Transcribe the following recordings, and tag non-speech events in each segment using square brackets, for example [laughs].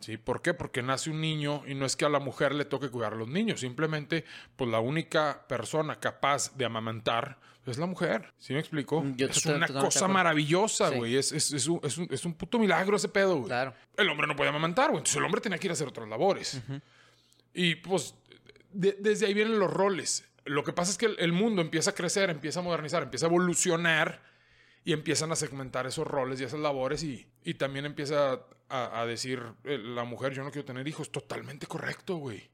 ¿Sí? ¿Por qué? Porque nace un niño y no es que a la mujer le toque cuidar a los niños, simplemente pues la única persona capaz de amamantar es la mujer. ¿Sí me explico? Mm, yo es una cosa maravillosa, Sí. güey. Es, es- es un, es un- es un puto milagro ese pedo, güey. Claro. El hombre no puede amamantar, güey. Entonces el hombre tenía que ir a hacer otras labores. Y pues de- desde ahí vienen los roles. Lo que pasa es que el, el mundo empieza a crecer, empieza a modernizar, empieza a evolucionar y empiezan a segmentar esos roles y esas labores y, y también empieza a, decir eh, la mujer, yo no quiero tener hijos. Totalmente correcto, güey.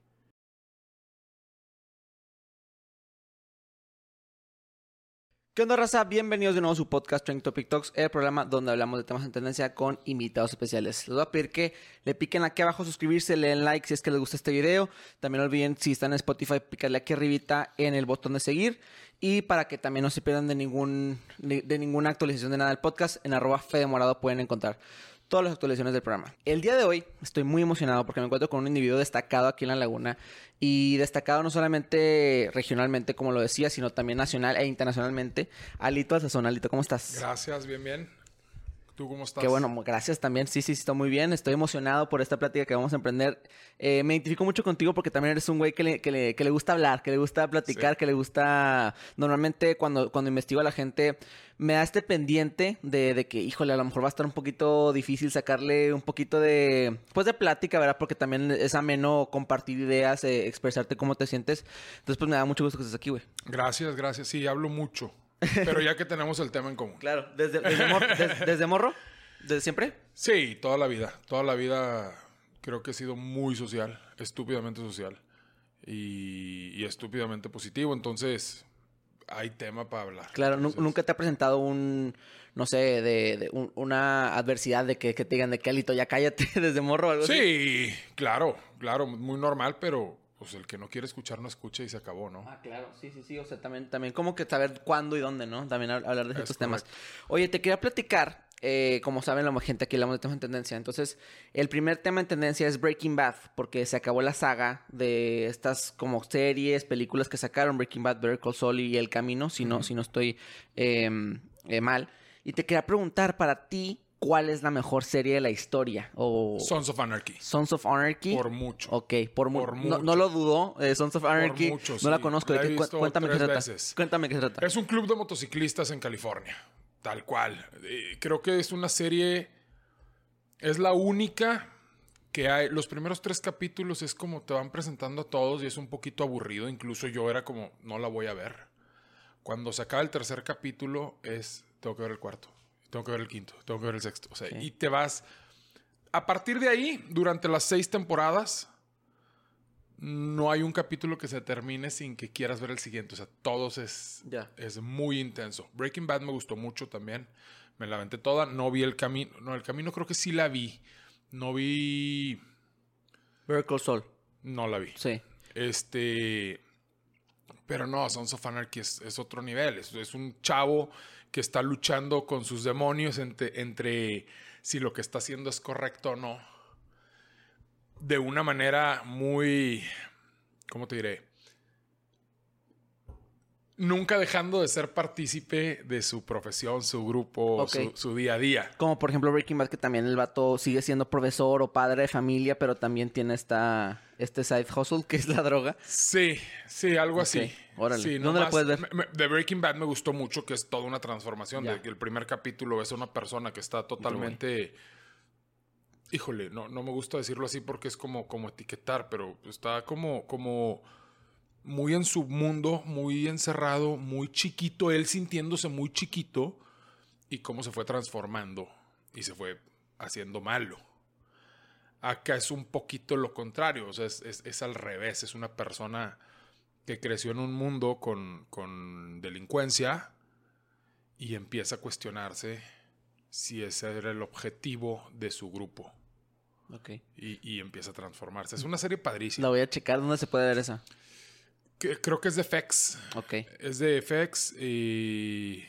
¿Qué onda, raza? Bienvenidos de nuevo a su podcast Trending Topic Talks, el programa donde hablamos de temas en tendencia con invitados especiales. Les voy a pedir que le piquen aquí abajo, suscribirse, le den like si es que les gusta este video. También olviden, si están en Spotify, picarle aquí arribita en el botón de seguir. Y para que también no se pierdan de, ningún, de, ninguna actualización de nada del podcast, en arroba Fedemorado pueden encontrar todas las actualizaciones del programa. El día de hoy estoy muy emocionado porque me encuentro con un individuo destacado aquí en la laguna y destacado no solamente regionalmente, como lo decía, sino también nacional e internacionalmente. Alito Alzazón, Alito, ¿cómo estás? Gracias, bien, bien. ¿Tú cómo estás? Qué bueno, gracias también. Sí, sí, sí, estoy muy bien. Estoy emocionado por esta plática que vamos a emprender. Eh, me identifico mucho contigo porque también eres un güey que le, que le, que le gusta hablar, que le gusta platicar, Sí. que le gusta... Normalmente cuando, cuando investigo a la gente me da este pendiente de, de que, híjole, a lo mejor va a estar un poquito difícil sacarle un poquito de... Pues de plática, ¿verdad? Porque también es ameno compartir ideas, eh, expresarte cómo te sientes. Entonces pues me da mucho gusto que estés aquí, güey. Gracias, gracias. Sí, hablo mucho. Pero ya que tenemos el tema en común. Claro, desde, desde, mor- des- desde morro, desde siempre. Sí, toda la vida. Toda la vida creo que he sido muy social, estúpidamente social y, y estúpidamente positivo. Entonces, hay tema para hablar. Claro, Entonces, nunca te ha presentado un, no sé, de, de un- una adversidad de que, que te digan de que Alito, ya cállate [laughs] desde morro o algo así. Sí, claro, claro, muy normal, pero pues el que no quiere escuchar no escucha y se acabó, ¿no? Ah, claro, sí, sí, sí, o sea, también, también como que saber cuándo y dónde, ¿no? También hab- hablar de ciertos temas. Oye, te quería platicar, eh, como saben la gente aquí hablamos de temas en tendencia, entonces, el primer tema en tendencia es Breaking Bad, porque se acabó la saga de estas como series, películas que sacaron, Breaking Bad, Better Call Saul y El Camino, si no, si no estoy eh, eh, mal. Y te quería preguntar para ti, ¿cuál es la mejor serie de la historia? O Sons of Anarchy. Sons of Anarchy. Por mucho. Ok, por, mu- Por no, mucho. no lo dudo. eh, Sons of Anarchy. mucho, no la sí. conozco. La ¿de he qué? Visto cuéntame qué tres trata. veces. Cuéntame qué trata. Es un club de motociclistas en California. Tal cual. Eh, creo que es una serie. Es la única que hay. Los primeros tres capítulos es como te van presentando a todos y es un poquito aburrido. Incluso yo era como, no la voy a ver. Cuando se acaba el tercer capítulo es, tengo que ver el cuarto, tengo que ver el quinto, tengo que ver el sexto. O sea, Sí. y te vas. A partir de ahí, durante las seis temporadas, no hay un capítulo que se termine sin que quieras ver el siguiente. O sea, todos es, Ya. es muy intenso. Breaking Bad me gustó mucho también. Me la aventé toda. No vi el camino. No, el camino creo que sí la vi. No vi. Call Saul. No la vi. Sí. Este. Pero no, Sons of Anarchy es, es otro nivel. Es, es un chavo que está luchando con sus demonios entre, entre si lo que está haciendo es correcto o no. De una manera muy. ¿Cómo te diré? Nunca dejando de ser partícipe de su profesión, su grupo, su, su día a día. Como por ejemplo Breaking Bad, que también el vato sigue siendo profesor o padre de familia, pero también tiene esta, este side hustle que es la droga. Sí, sí, algo Ok, así. órale. Sí, ¿Dónde la puedes ver? me- me- De Breaking Bad me gustó mucho que es toda una transformación. Ya. De que el primer capítulo ves a una persona que está totalmente. Híjole, no, no me gusta decirlo así porque es como, como etiquetar, pero está como, como muy en su mundo, muy encerrado, muy chiquito, él sintiéndose muy chiquito y cómo se fue transformando y se fue haciendo malo. Acá es un poquito lo contrario, o sea, es, es- es al revés, es una persona que creció en un mundo con, con delincuencia y empieza a cuestionarse si ese era el objetivo de su grupo Ok. y, y empieza a transformarse. Es una serie padrísima. La voy a checar. ¿Dónde se puede ver esa? Que- creo que es de FX. Ok. Es de FX y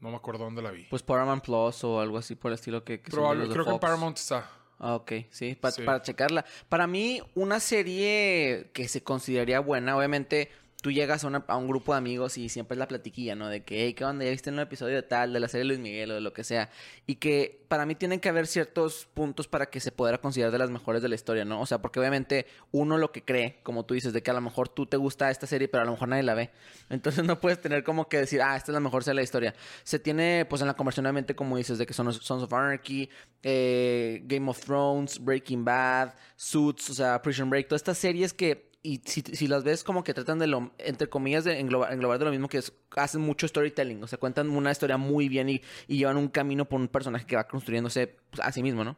no me acuerdo dónde la vi. Pues Paramount Plus o algo así por el estilo que, que Probable- creo que en. Paramount está. Ah, ok, sí, pa- Sí. para checarla. Para mí, una serie que se consideraría buena, obviamente, tú llegas a, un grupo de amigos y siempre es la platiquilla, ¿no? De que, hey, ¿qué onda? Ya viste en un episodio de tal, de la serie Luis Miguel o de lo que sea. Y que para mí tienen que haber ciertos puntos para que se pueda considerar de las mejores de la historia, ¿no? O sea, porque obviamente uno lo que cree, como tú dices, de que a lo mejor tú te gusta esta serie, pero a lo mejor nadie la ve. Entonces [laughs] no puedes tener como que decir, ah, esta es la mejor serie de la historia. Se tiene, pues en la conversión, obviamente, como dices, de que son Sons of Anarchy, eh, Game of Thrones, Breaking Bad, Suits, o sea, Prison Break, todas estas series que y si, si las ves como que tratan de lo, entre comillas, de englobar, englobar de lo mismo que es, hacen mucho storytelling, o sea, cuentan una historia muy bien y, y llevan un camino por un personaje que va construyéndose pues, a sí mismo, ¿no?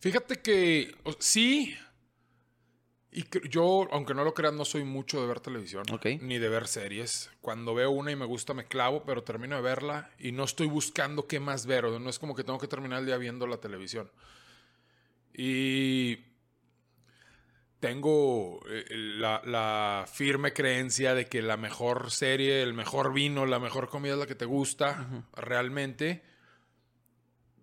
Fíjate que o- sí. Y que- yo, aunque no lo creas, no soy mucho de ver televisión. Ni de ver series. Cuando veo una y me gusta, me clavo, pero termino de verla y no estoy buscando qué más ver. o No es como que tengo que terminar el día viendo la televisión. Y tengo eh, la, la firme creencia de que la mejor serie, el mejor vino, la mejor comida es la que te gusta realmente.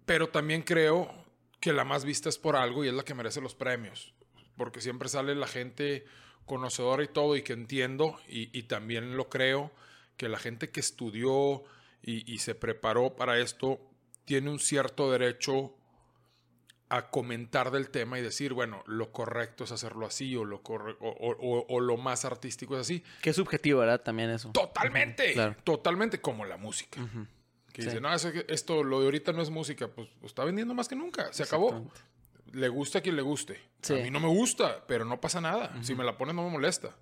Pero también creo que la más vista es por algo y es la que merece los premios. Porque siempre sale la gente conocedora y todo y que entiendo y, y también lo creo que la gente que estudió y, y se preparó para esto tiene un cierto derecho a comentar del tema y decir, bueno, lo correcto es hacerlo así o lo, corre- o, o- o- o lo más artístico es así. Es subjetivo, ¿verdad? También eso. Totalmente, claro. totalmente como la música. Que Sí. dice, no, eso- esto, lo de ahorita no es música, pues, pues, está vendiendo más que nunca, se acabó. Le gusta a quien le guste. Sí. A mí no me gusta, pero no pasa nada. Si me la ponen no me molesta.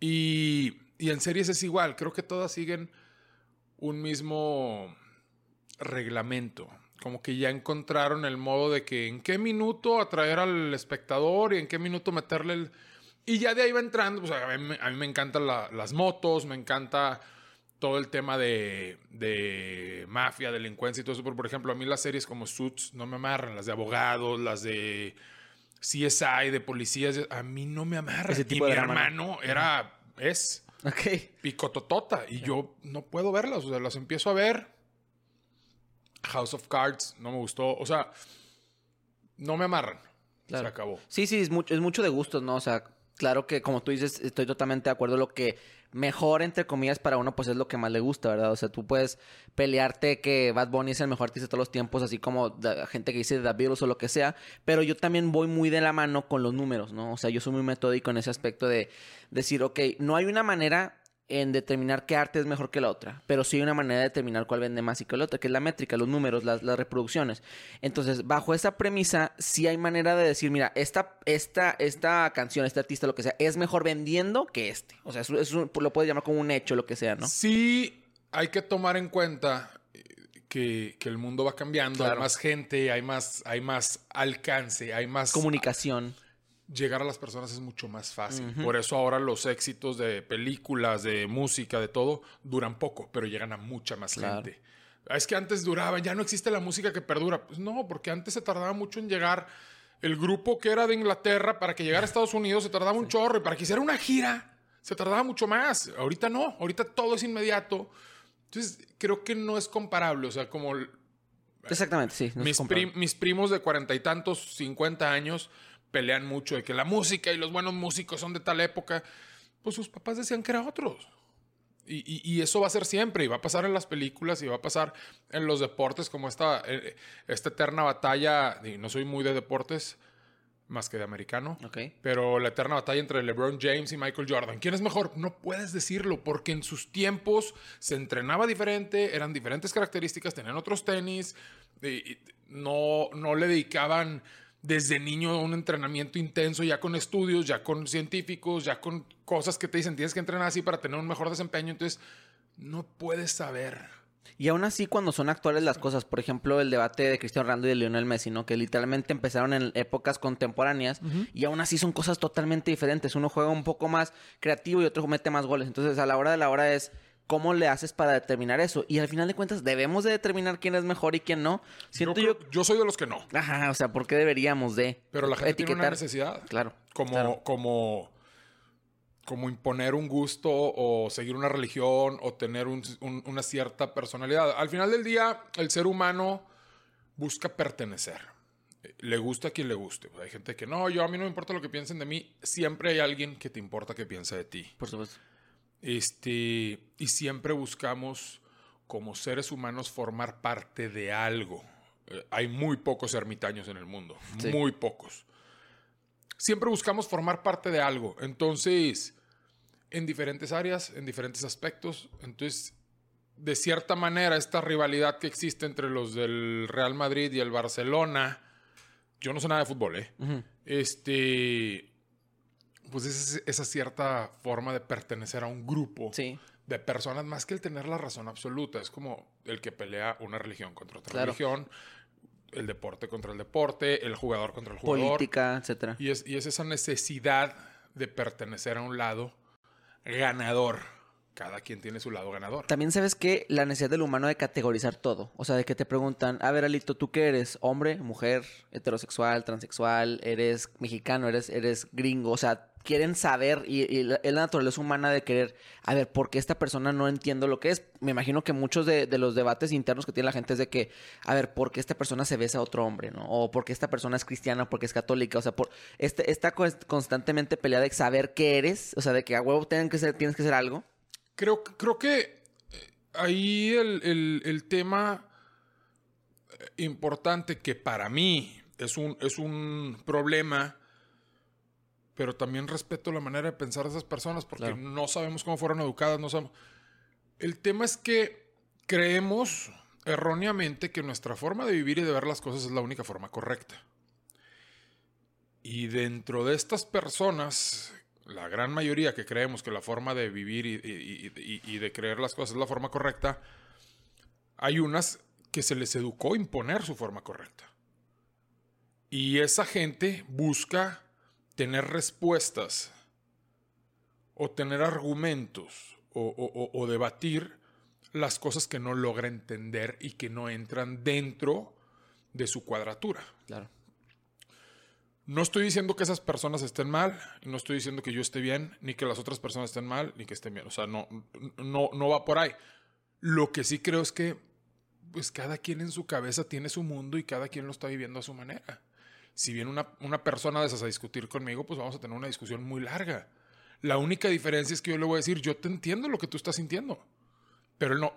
Y, y en series es igual, creo que todas siguen un mismo reglamento. Como que ya encontraron el modo de que en qué minuto atraer al espectador y en qué minuto meterle el... Y ya de ahí va entrando, pues a mí, me- a mí me encantan la- las motos, me encanta todo el tema de, de mafia, delincuencia y todo eso. Pero, por ejemplo, a mí las series como Suits no me amarran, las de abogados, las de CSI, de policías, a mí no me amarran. Ese y tipo mi de drama, ¿no? hermano era, es Ok. picototota y yo no puedo verlas, o sea, las empiezo a ver. House of Cards no me gustó, o sea, no me amarran. Claro. Se acabó. Sí, sí, es mucho, es mucho de gustos, ¿no? O sea, claro que como tú dices, estoy totalmente de acuerdo. Lo que mejor, entre comillas, para uno, pues es lo que más le gusta, ¿verdad? O sea, tú puedes pelearte que Bad Bunny es el mejor artista de todos los tiempos, así como la gente que dice The Beatles o lo que sea, pero yo también voy muy de la mano con los números, ¿no? O sea, yo soy muy metódico en ese aspecto de decir, ok, no hay una manera en determinar qué arte es mejor que la otra, pero sí hay una manera de determinar cuál vende más y que la otra, que es la métrica, los números, las, las reproducciones. Entonces, bajo esa premisa, sí hay manera de decir, mira, esta, esta, esta canción, este artista, lo que sea, es mejor vendiendo que este. O sea, eso, eso lo puedes llamar como un hecho, lo que sea, ¿no? Sí, hay que tomar en cuenta eh, que, que el mundo va cambiando, hay más gente, hay más, hay más alcance, hay más... Comunicación. Llegar a las personas es mucho más fácil. Por eso ahora los éxitos de películas, de música, de todo, duran poco, pero llegan a mucha más Claro. gente. Es que antes duraban, ya no existe la música que perdura. Pues no, porque antes se tardaba mucho en llegar. El grupo que era de Inglaterra, para que llegara a Estados Unidos, se tardaba un chorro. Y para que hiciera una gira, se tardaba mucho más. Ahorita no, ahorita todo es inmediato. Entonces, creo que no es comparable. O sea, como Exactamente, sí. no mis, prim- mis primos de cuarenta y tantos, cincuenta años, pelean mucho de que la música y los buenos músicos son de tal época. Pues sus papás decían que eran otros. Y, y- y eso va a ser siempre, y va a pasar en las películas, y va a pasar en los deportes, como esta, eh, esta eterna batalla. Y no soy muy de deportes, más que de americano. Ok. Pero la eterna batalla entre LeBron James y Michael Jordan. ¿Quién es mejor? No puedes decirlo porque en sus tiempos se entrenaba diferente, eran diferentes características, tenían otros tenis, y- y no, no le dedicaban desde niño un entrenamiento intenso, ya con estudios, ya con científicos, ya con cosas que te dicen tienes que entrenar así para tener un mejor desempeño. Entonces, no puedes saber. Y aún así, cuando son actuales las cosas, por ejemplo, el debate de Cristiano Ronaldo y de Lionel Messi, ¿no? Que literalmente empezaron en épocas contemporáneas y aún así son cosas totalmente diferentes. Uno juega un poco más creativo y otro mete más goles. Entonces, a la hora de la hora es cómo le haces para determinar eso. Y al final de cuentas, debemos de determinar quién es mejor y quién no. Siento yo, yo... creo- yo soy de los que no, Ajá, o sea, ¿por qué deberíamos de pero la gente tiene una etiquetar? necesidad. Claro. como, claro. como, como imponer un gusto o seguir una religión o tener un- un- una cierta personalidad. Al final del día, el ser humano busca pertenecer. Le gusta a quien le guste. Hay gente que no, yo a mí no me importa lo que piensen de mí. Siempre hay alguien que te importa que piense de ti. Por supuesto. Este, y siempre buscamos como seres humanos formar parte de algo. Eh, hay muy pocos ermitaños en el mundo, muy pocos. Siempre buscamos formar parte de algo. Entonces, en diferentes áreas, en diferentes aspectos. Entonces, de cierta manera, esta rivalidad que existe entre los del Real Madrid y el Barcelona, yo no sé nada de fútbol, ¿eh? Este, pues es esa cierta forma de pertenecer a un grupo de personas, más que el tener la razón absoluta. Es como el que pelea una religión contra otra religión, el deporte contra el deporte, el jugador contra el jugador. Política, etc. Y es, y es esa necesidad de pertenecer a un lado ganador cada quien tiene su lado ganador. También sabes que la necesidad del humano de categorizar todo. O sea, de que te preguntan, a ver, Alito, ¿tú qué eres? ¿Hombre, mujer, heterosexual, transexual? ¿Eres mexicano? ¿Eres, eres gringo? O sea, quieren saber y, y la, naturaleza humana de querer, a ver, ¿por qué esta persona no entiendo lo que es? Me imagino que muchos de, los debates internos que tiene la gente es de que, a ver, ¿por qué esta persona se besa a otro hombre? ¿no? O ¿por qué esta persona es cristiana? ¿Por qué es católica? O sea, por este, esta constantemente pelea de saber qué eres, o sea, de que a huevo tienen que ser, tienes que ser algo. Creo, creo que eh, ahí el, el tema eh, importante que para mí es un, es un problema pero también respeto la manera de pensar de esas personas porque no sabemos cómo fueron educadas, no sabemos. El tema es que creemos erróneamente que nuestra forma de vivir y de ver las cosas es la única forma correcta. Y dentro de estas personas, la gran mayoría que creemos que la forma de vivir y, de creer las cosas es la forma correcta, hay unas que se les educó imponer su forma correcta. Y esa gente busca tener respuestas o tener argumentos o, debatir las cosas que no logra entender y que no entran dentro de su cuadratura. Claro. No estoy diciendo que esas personas estén mal, no estoy diciendo que yo esté bien, ni que las otras personas estén mal, ni que estén bien. O sea, no, no, no va por ahí. Lo que sí creo es que pues cada quien en su cabeza tiene su mundo y cada quien lo está viviendo a su manera si viene una, una persona de esas a discutir conmigo, pues vamos a tener una discusión muy larga. La única diferencia es que yo le voy a decir, yo te entiendo lo que tú estás sintiendo. Pero no,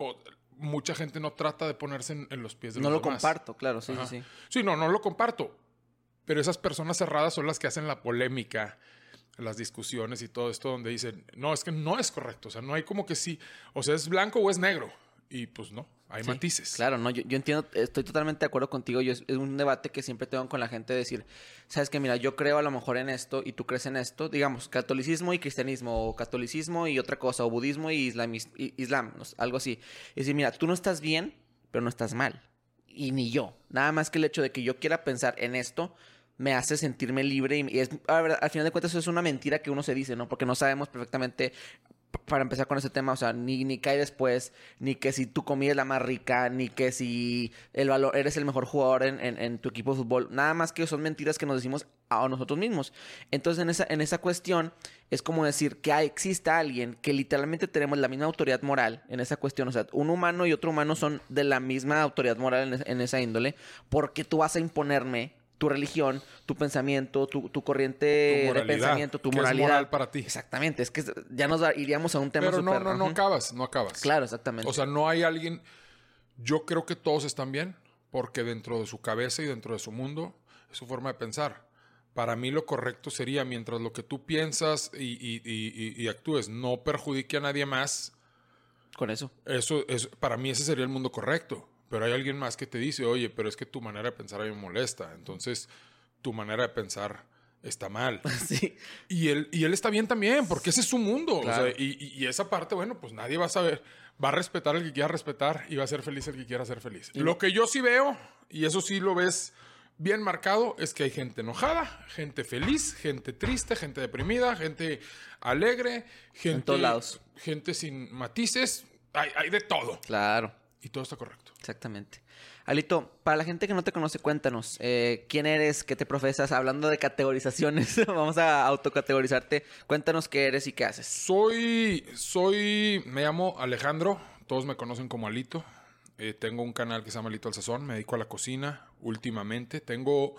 mucha gente no trata de ponerse en, los pies de no los No lo comparto, claro, sí, sí, sí. Sí, no, no lo comparto. Pero esas personas cerradas son las que hacen la polémica, las discusiones y todo esto, donde dicen, no, es que no es correcto. O sea, no hay como que sí, o sea, es blanco o es negro. Y pues no. Hay matices. Claro, no, yo, entiendo, estoy totalmente de acuerdo contigo. Yo, es, un debate que siempre tengo con la gente decir, sabes que mira, yo creo a lo mejor en esto y tú crees en esto, digamos, catolicismo y cristianismo, o catolicismo y otra cosa, o budismo y, islam, algo así. Es decir, mira, tú no estás bien, pero no estás mal. Y ni yo. Nada más que el hecho de que yo quiera pensar en esto me hace sentirme libre y, es, al final de cuentas eso es una mentira que uno se dice, ¿no? Porque no sabemos perfectamente para empezar con ese tema, o sea, ni, ni cae después, ni que si tu comida es la más rica, ni que si el valor, eres el mejor jugador en, en, tu equipo de fútbol, nada más que son mentiras que nos decimos a nosotros mismos. Entonces, en esa, en esa cuestión, es como decir que exista alguien que literalmente tenemos la misma autoridad moral en esa cuestión, o sea, un humano y otro humano son de la misma autoridad moral en esa índole, porque tú vas a imponerme tu religión, tu pensamiento, tu, corriente de pensamiento, tu moralidad. moral para ti. Exactamente, es que ya nos iríamos a un tema Pero no, no, no acabas, no acabas. Claro, exactamente. O sea, no hay alguien... Yo creo que todos están bien, porque dentro de su cabeza y dentro de su mundo es su forma de pensar. Para mí lo correcto sería, mientras lo que tú piensas y, actúes no perjudique a nadie más. Con eso. Eso es, para mí ese sería el mundo correcto. Pero hay alguien más que te dice, oye, pero es que tu manera de pensar a mí me molesta. Entonces, tu manera de pensar está mal. [laughs] Sí. Y él, y él está bien también, porque ese es su mundo. y, esa parte, bueno, pues nadie va a saber. Va a respetar al que quiera respetar y va a ser feliz el que quiera ser feliz. Lo que yo sí veo, y eso sí lo ves bien marcado, es que hay gente enojada, gente feliz, gente triste, gente deprimida, gente alegre, gente. En todos lados. Gente sin matices. Hay, hay de todo. Claro. Y todo está correcto. Exactamente. Alito, para la gente que no te conoce, cuéntanos, eh, ¿quién eres? ¿Qué te profesas? Hablando de categorizaciones, [laughs] vamos a autocategorizarte. Cuéntanos qué eres y qué haces. Soy, soy, me llamo Alejandro, todos me conocen como Alito. Eh, tengo un canal que se llama Alito al Sazón, me dedico a la cocina últimamente. Tengo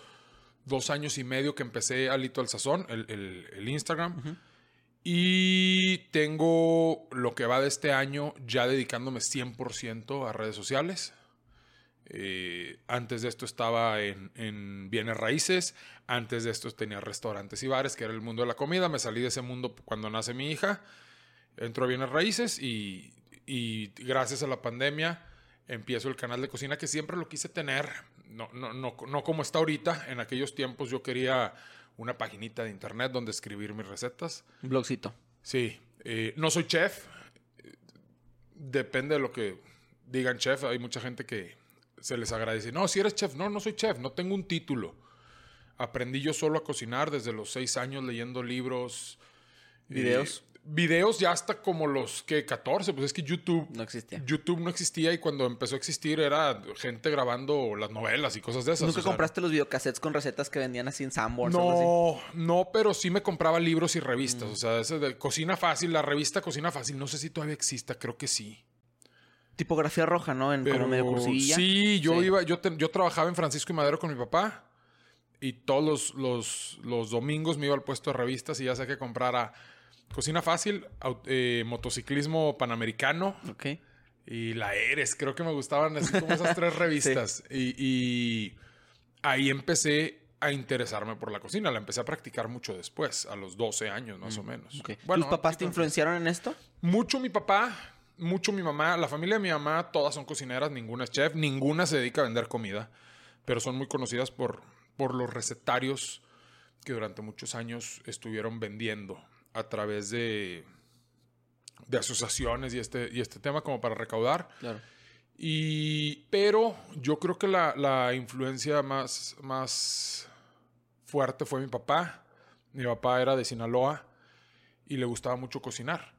dos años y medio que empecé Alito al Sazón, el, Instagram. Y tengo lo que va de este año ya dedicándome 100% a redes sociales. Eh, antes de esto estaba en, en, bienes raíces, antes de esto tenía restaurantes y bares, que era el mundo de la comida. Me salí de ese mundo cuando nace mi hija, entro a bienes raíces y, y gracias a la pandemia empiezo el canal de cocina que siempre lo quise tener, no, no, no, no como está ahorita. En aquellos tiempos yo quería una paginita de internet donde escribir mis recetas. Un blogcito. Sí. Eh, no soy chef. Depende de lo que digan chef. Hay mucha gente que se les agradece. No, si eres chef. No, no soy chef. No tengo un título. Aprendí yo solo a cocinar desde los seis años leyendo libros. Videos videos ya hasta como los que 14, pues es que YouTube no existía. YouTube no existía y cuando empezó a existir era gente grabando las novelas y cosas de esas. ¿Nunca compraste los videocassettes con recetas que vendían así en Sanborns? No, no, pero sí me compraba libros y revistas. Mm. O sea, ese de Cocina Fácil, la revista Cocina Fácil, no sé si todavía exista, creo que sí. Tipografía roja, ¿no? En como medio cursivilla. Sí, yo iba, yo, yo trabajaba en Francisco y Madero con mi papá. Y todos los, los, los domingos me iba al puesto de revistas y ya sé que comprara Cocina Fácil, eh, motociclismo panamericano. Ok. Y la Eres, creo que me gustaban así como esas tres [laughs] [laughs] revistas. y, ahí empecé a interesarme por la cocina. La empecé a practicar mucho después, a los 12 años más o mm, menos. Bueno, ¿Tus papás te influenciaron en esto? Mucho mi papá, mucho mi mamá. La familia de mi mamá, todas son cocineras, ninguna es chef, ninguna se dedica a vender comida. Pero son muy conocidas por, por los recetarios que durante muchos años estuvieron vendiendo a través de, de asociaciones y este, y este tema como para recaudar. Claro. Y, pero yo creo que la, la, influencia más, más fuerte fue mi papá. Mi papá era de Sinaloa y le gustaba mucho cocinar.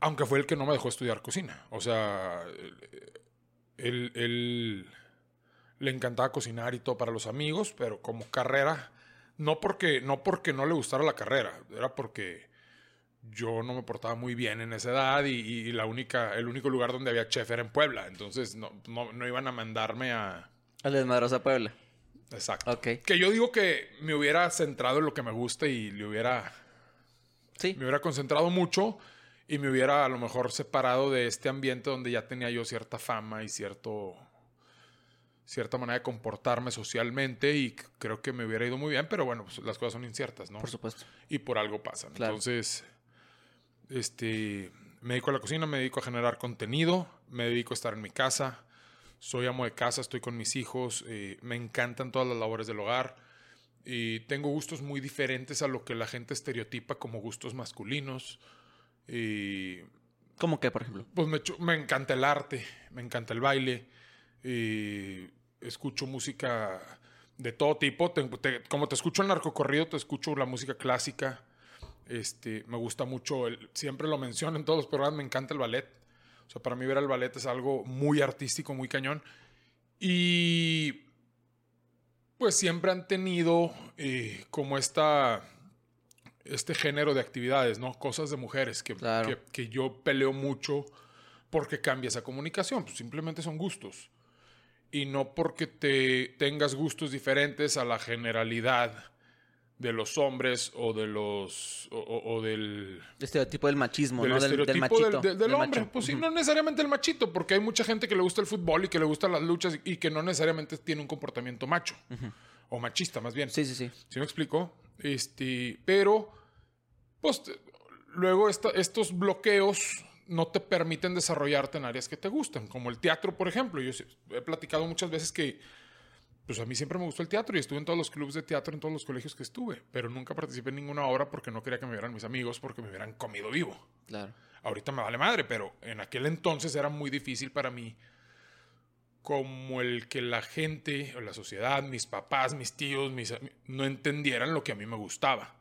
Aunque fue el que no me dejó estudiar cocina. O sea, él, él le encantaba cocinar y todo para los amigos, pero como carrera no porque, no porque no le gustara la carrera, era porque yo no me portaba muy bien en esa edad y, la única, el único lugar donde había chef era en Puebla. Entonces no, no, iban a mandarme a... A Desmadrosa Puebla. Exacto. Ok. Que yo digo que me hubiera centrado en lo que me gusta y le hubiera... Sí. Me hubiera concentrado mucho y me hubiera a lo mejor separado de este ambiente donde ya tenía yo cierta fama y cierto cierta manera de comportarme socialmente y creo que me hubiera ido muy bien, pero bueno, pues las cosas son inciertas, ¿no? Por supuesto. Y por algo pasan. Entonces, este, me dedico a la cocina, me dedico a generar contenido, me dedico a estar en mi casa, soy amo de casa, estoy con mis hijos, eh, me encantan todas las labores del hogar y tengo gustos muy diferentes a lo que la gente estereotipa como gustos masculinos. Y, ¿Cómo qué, por ejemplo? Pues me, me encanta el arte, me encanta el baile. Y escucho música de todo tipo. como te escucho el narcocorrido, te escucho la música clásica. Este, me gusta mucho, el, siempre lo menciono en todos los programas, me encanta el ballet. O sea, para mí ver el ballet es algo muy artístico, muy cañón. Y pues siempre han tenido eh, como esta, este género de actividades, ¿no? Cosas de mujeres que, que, que yo peleo mucho porque cambia esa comunicación. Pues simplemente son gustos y no porque te tengas gustos diferentes a la generalidad de los hombres o de los o, del estereotipo del machismo, del ¿no? Del, machito, del, hombre. Pues sí, no necesariamente el machito, porque hay mucha gente que le gusta el fútbol y que le gustan las luchas y que no necesariamente tiene un comportamiento macho o machista, más bien. Sí, sí, sí. ¿Sí me explico? Este, pero pues luego estos bloqueos no te permiten desarrollarte en áreas que te gustan, como el teatro, por ejemplo. Yo he platicado muchas veces que, pues a mí siempre me gustó el teatro y estuve en todos los clubes de teatro, en todos los colegios que estuve, pero nunca participé en ninguna obra porque no quería que me vieran mis amigos, porque me hubieran comido vivo. Claro. Ahorita me vale madre, pero en aquel entonces era muy difícil para mí como el que la gente, o la sociedad, mis papás, mis tíos, mis, no entendieran lo que a mí me gustaba.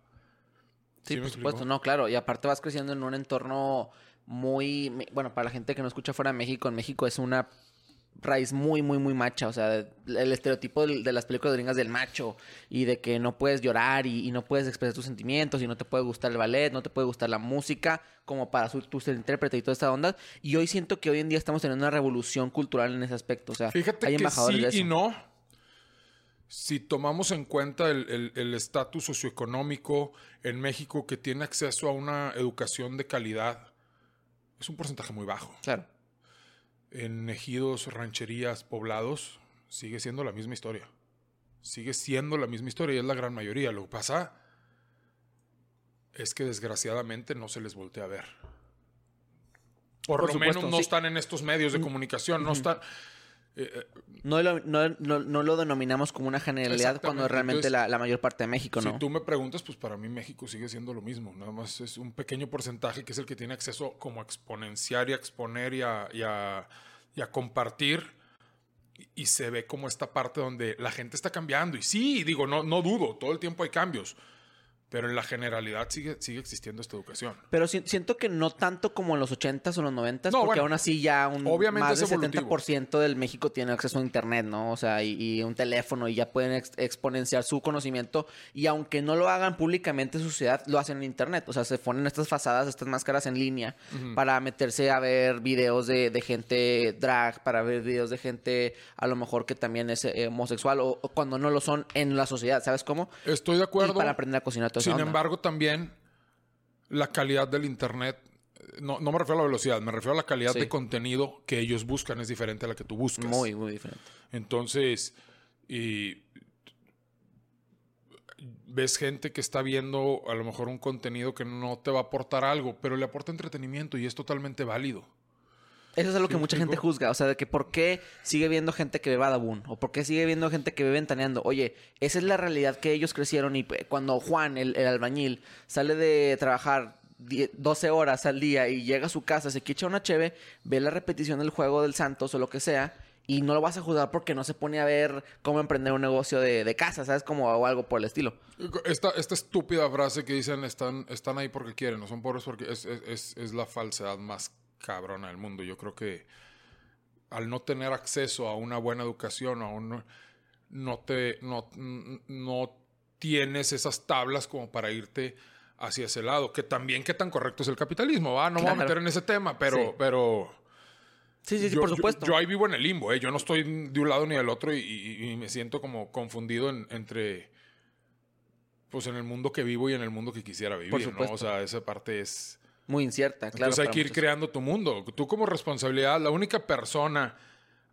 Sí, por supuesto, no, claro. Y aparte vas creciendo en un entorno muy, bueno, para la gente que no escucha fuera de México, en México es una raíz muy, muy, muy macha. O sea, el estereotipo de, las películas gringas del macho y de que no puedes llorar y, no puedes expresar tus sentimientos y no te puede gustar el ballet, no te puede gustar la música, como para su, tu ser intérprete y toda esta onda. Y hoy siento que hoy en día estamos teniendo una revolución cultural en ese aspecto. O sea, Fíjate hay embajadores que sí y no. si tomamos en cuenta el estatus socioeconómico en México que tiene acceso a una educación de calidad, es un porcentaje muy bajo. Claro. En ejidos, rancherías, poblados, sigue siendo la misma historia. Sigue siendo la misma historia y es la gran mayoría. Lo que pasa es que desgraciadamente no se les voltea a ver. Por, lo menos no están en estos medios de mm. comunicación, no están... Eh, eh, no, lo, no, lo denominamos como una generalidad cuando realmente la, mayor parte de México, ¿no? Si tú me preguntas, pues para mí México sigue siendo lo mismo. Nada más es un pequeño porcentaje que es el que tiene acceso como a exponenciar y a exponer y a, y a, compartir. Y, se ve como esta parte donde la gente está cambiando. Y sí, digo, no, no dudo, todo el tiempo hay cambios. Pero en la generalidad sigue, sigue existiendo esta educación. Pero siento que no tanto como en los 80s o los 90s, porque aún así ya un más del 70% del México tiene acceso a internet, ¿no? O sea, y, un teléfono y ya pueden exponenciar su conocimiento. Y aunque no lo hagan públicamente en su ciudad, lo hacen en internet. O sea, se ponen estas fazadas, estas máscaras en línea para meterse a ver videos de, gente drag, para ver videos de gente a lo mejor que también es eh, homosexual o, cuando no lo son en la sociedad, ¿sabes cómo? Estoy de acuerdo. para aprender a cocinar sin embargo, también la calidad del Internet, no, me refiero a la velocidad, me refiero a la calidad de contenido que ellos buscan es diferente a la que tú buscas. Muy, muy diferente. Entonces, ves gente que está viendo a lo mejor un contenido que no te va a aportar algo, pero le aporta entretenimiento y es totalmente válido. Eso es algo que mucha gente juzga. O sea, de que por qué sigue viendo gente que ve Badabun. O por qué sigue viendo gente que ve ventaneando. Oye, esa es la realidad que ellos crecieron. Y pues, cuando Juan, el, albañil, sale de trabajar 12 horas al día y llega a su casa, se quicha una cheve, ve la repetición del juego del Santos o lo que sea. Y no lo vas a juzgar porque no se pone a ver cómo emprender un negocio de, casa, ¿sabes? Como o algo por el estilo. Esta, esta estúpida frase que dicen están, están ahí porque quieren, no son pobres porque es, es, es la falsedad más cabrona del mundo. Yo creo que al no tener acceso a una buena educación, a no, te, no, no tienes esas tablas como para irte hacia ese lado. Que también qué tan correcto es el capitalismo, ¿va? No me voy a meter en ese tema, pero... Sí. pero Sí, sí, sí, por supuesto. Yo, ahí vivo en el limbo, ¿eh? Yo no estoy de un lado ni del otro y, me siento como confundido entre... Pues en el mundo que vivo y en el mundo que quisiera vivir, ¿no? O sea, esa parte es muy incierta, claro. Entonces hay que ir creando tu mundo. Tú como responsabilidad, la única persona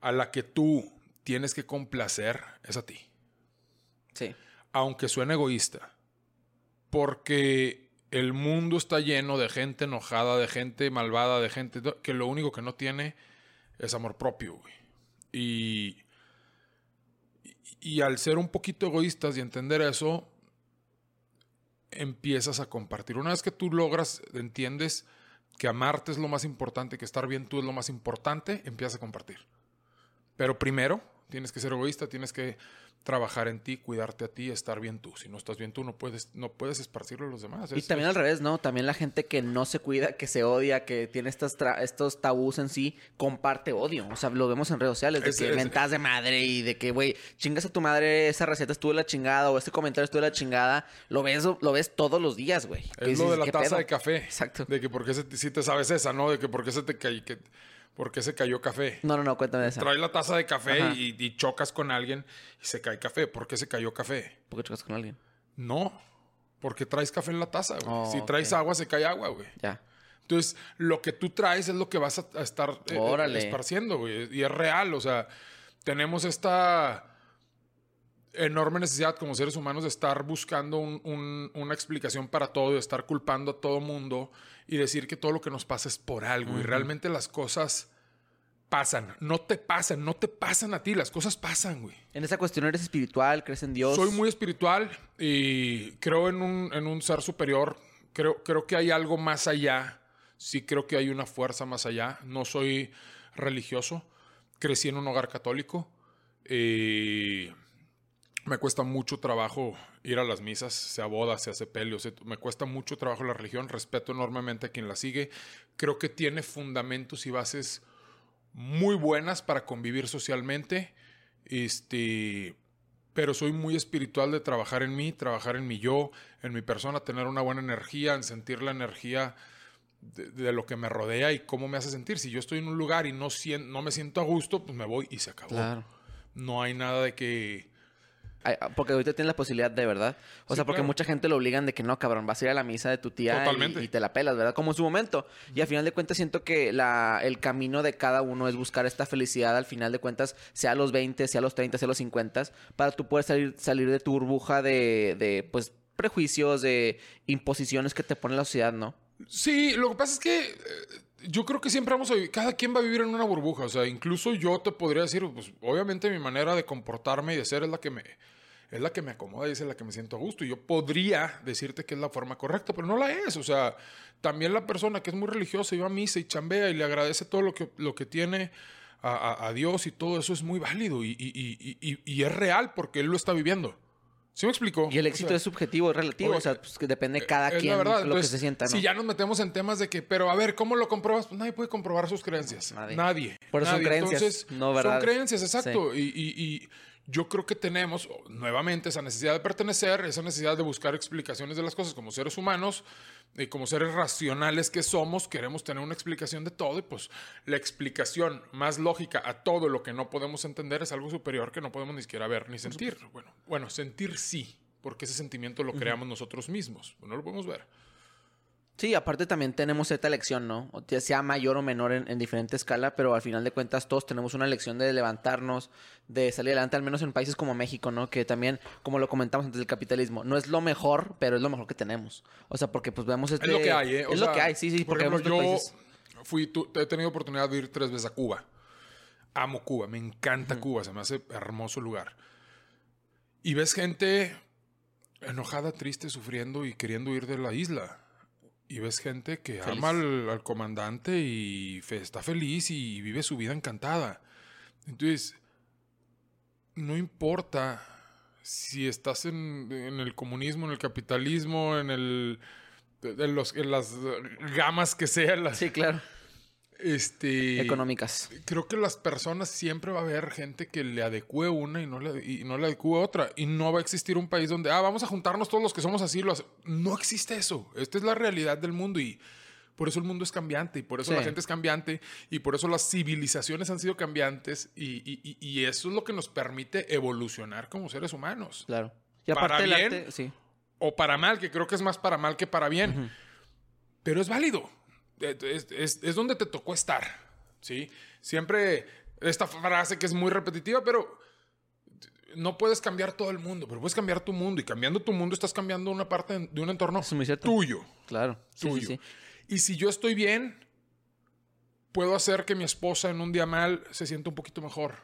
a la que tú tienes que complacer es a ti. Sí. Aunque suene egoísta. Porque el mundo está lleno de gente enojada, de gente malvada, de gente que lo único que no tiene es amor propio, güey. Y, y al ser un poquito egoístas y entender eso, empiezas a compartir. Una vez que tú logras, entiendes que amarte es lo más importante, que estar bien tú es lo más importante, empiezas a compartir. Pero primero tienes que ser egoísta, tienes que trabajar en ti, cuidarte a ti, estar bien tú. Si no estás bien tú, no puedes, no puedes esparcirlo a los demás. y también al revés, ¿no? También la gente que no se cuida, que se odia, que tiene estos, estos tabús en sí, comparte odio. O sea, lo vemos en redes sociales, de que mentas de madre y de que, güey, chingas a tu madre, esa receta estuvo de la chingada o este comentario estuvo de la chingada. Lo ves, lo ves todos los días, güey. Es lo de la taza de café. Exacto. De que porque si te sabes esa, ¿no? De que porque se te cae... Que ¿Por qué se cayó café? No, no, no, cuéntame eso. Traes la taza de café y, chocas con alguien y se cae café. ¿Por qué se cayó café? ¿Por qué chocas con alguien? No, porque traes café en la taza, güey. Oh, si traes agua, se cae agua, güey. Ya. Entonces, lo que tú traes es lo que vas a, estar eh, esparciendo, güey. Y es real, o sea, tenemos esta enorme necesidad como seres humanos de estar buscando una explicación para todo, de estar culpando a todo mundo y decir que todo lo que nos pasa es por algo. Y realmente las cosas pasan, no te pasan, no te pasan a ti, las cosas pasan, güey. En esa cuestión eres espiritual, crees en Dios. Soy muy espiritual y creo en un, en un ser superior, creo, creo que hay algo más allá, sí creo que hay una fuerza más allá, no soy religioso, crecí en un hogar católico. Y me cuesta mucho trabajo ir a las misas, sea boda, sea sepelio, me cuesta mucho trabajo la religión, respeto enormemente a quien la sigue, creo que tiene fundamentos y bases muy buenas para convivir socialmente, este, pero soy muy espiritual de trabajar en mí, trabajar en mi yo, en mi persona, tener una buena energía, en sentir la energía de, lo que me rodea y cómo me hace sentir. Si yo estoy en un lugar y no, no me siento a gusto, pues me voy y se acabó. No hay nada de que Porque ahorita tienes la posibilidad de verdad. O sea, porque mucha gente lo obligan de que no, cabrón, vas a ir a la misa de tu tía y, te la pelas, ¿verdad? Como en su momento. Y al final de cuentas siento que la, el camino de cada uno es buscar esta felicidad al final de cuentas, sea a los 20, sea a los 30, sea a los 50, para tú poder salir, salir de tu burbuja de, de, pues, prejuicios, de imposiciones que te pone la sociedad, ¿no? Sí, lo que pasa es que... Eh, yo creo que siempre vamos a vivir, cada quien va a vivir en una burbuja, o sea, incluso yo te podría decir, pues obviamente mi manera de comportarme y de ser es la que me, es la que me acomoda y es la que me siento a gusto. Y yo podría decirte que es la forma correcta, pero no la es. O sea, también la persona que es muy religiosa y va a misa y chambea y le agradece todo lo que, lo que tiene a, Dios y todo eso es muy válido y, y, es real porque él lo está viviendo. ¿Sí me explico? Y el éxito es subjetivo, es relativo, o sea, pues, que depende de cada quien lo que se sienta, ¿no? Si ya nos metemos en temas de que, pero a ver, ¿cómo lo compruebas? Pues nadie puede comprobar sus creencias. Nadie. Por eso son creencias, no verdad. Son creencias, exacto. y yo creo que tenemos nuevamente esa necesidad de pertenecer, esa necesidad de buscar explicaciones de las cosas como seres humanos y como seres racionales que somos, queremos tener una explicación de todo y pues la explicación más lógica a todo lo que no podemos entender es algo superior que no podemos ni siquiera ver ni sentir. Bueno, bueno, sentir sí, porque ese sentimiento lo creamos nosotros mismos, no lo podemos ver. Sí, aparte también tenemos esta lección, ¿no? O sea mayor o menor en, diferente escala, pero al final de cuentas todos tenemos una lección de levantarnos, de salir adelante, al menos en países como México, ¿no? Que también, como lo comentamos antes del capitalismo, no es lo mejor, pero es lo mejor que tenemos. O sea, porque pues vemos este... Es lo que hay, ¿eh? es lo que hay, sí, sí, porque por yo fui, he tenido oportunidad de ir tres veces a Cuba. Amo Cuba, me encanta Cuba, se me hace hermoso lugar. Y ves gente enojada, triste, sufriendo y queriendo ir de la isla y ves gente que ama al, comandante y está feliz y vive su vida encantada. Entonces, no importa si estás en, el comunismo, en el capitalismo, en el en, los, en las gamas que sean. sí, claro este, económicas. Creo que las personas siempre va a haber gente que le adecue una y no le, y no le adecue otra. Y no va a existir un país donde, ah, vamos a juntarnos todos los que somos así. No existe eso. Esta es la realidad del mundo y por eso el mundo es cambiante y por eso la gente es cambiante y por eso las civilizaciones han sido cambiantes y, y, eso es lo que nos permite evolucionar como seres humanos. Claro. Y para bien sí. o para mal, que creo que es más para mal que para bien. Pero es válido es, donde te tocó estar, ¿sí? Siempre esta frase que es muy repetitiva, pero no puedes cambiar todo el mundo, pero puedes cambiar tu mundo. Y cambiando tu mundo estás cambiando una parte de un entorno tuyo. Claro. tuyo. Y si yo estoy bien, puedo hacer que mi esposa en un día mal se sienta un poquito mejor.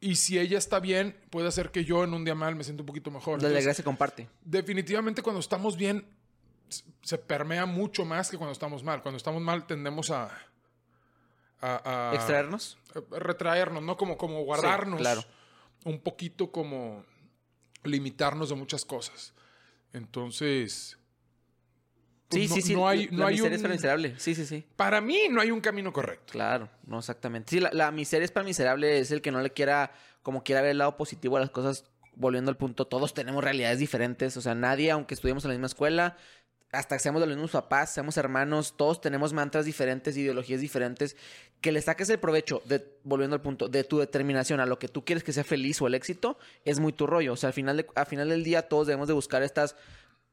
Y si ella está bien, puede hacer que yo en un día mal me sienta un poquito mejor. La alegría se comparte. Definitivamente cuando estamos bien, se permea mucho más que cuando estamos mal. Cuando estamos mal tendemos a... a, ¿Extraernos? retraernos, ¿no? Como, como guardarnos. claro. Un poquito como limitarnos de muchas cosas. Entonces... Pues sí, sí, sí. No hay, la, miseria es para miserable. Sí, sí, sí. Para mí no hay un camino correcto. Claro, no exactamente. Sí, la, la, miseria es para miserable. Es el que no le quiera, como quiera ver el lado positivo a las cosas. Volviendo al punto, todos tenemos realidades diferentes. O sea, nadie, aunque estudiemos en la misma escuela, hasta que seamos de los mismos papás, seamos hermanos, todos tenemos mantras diferentes, ideologías diferentes, que le saques el provecho, de, volviendo al punto, de tu determinación a lo que tú quieres que sea feliz o el éxito, es muy tu rollo. O sea, al final, al final del día todos debemos de buscar estas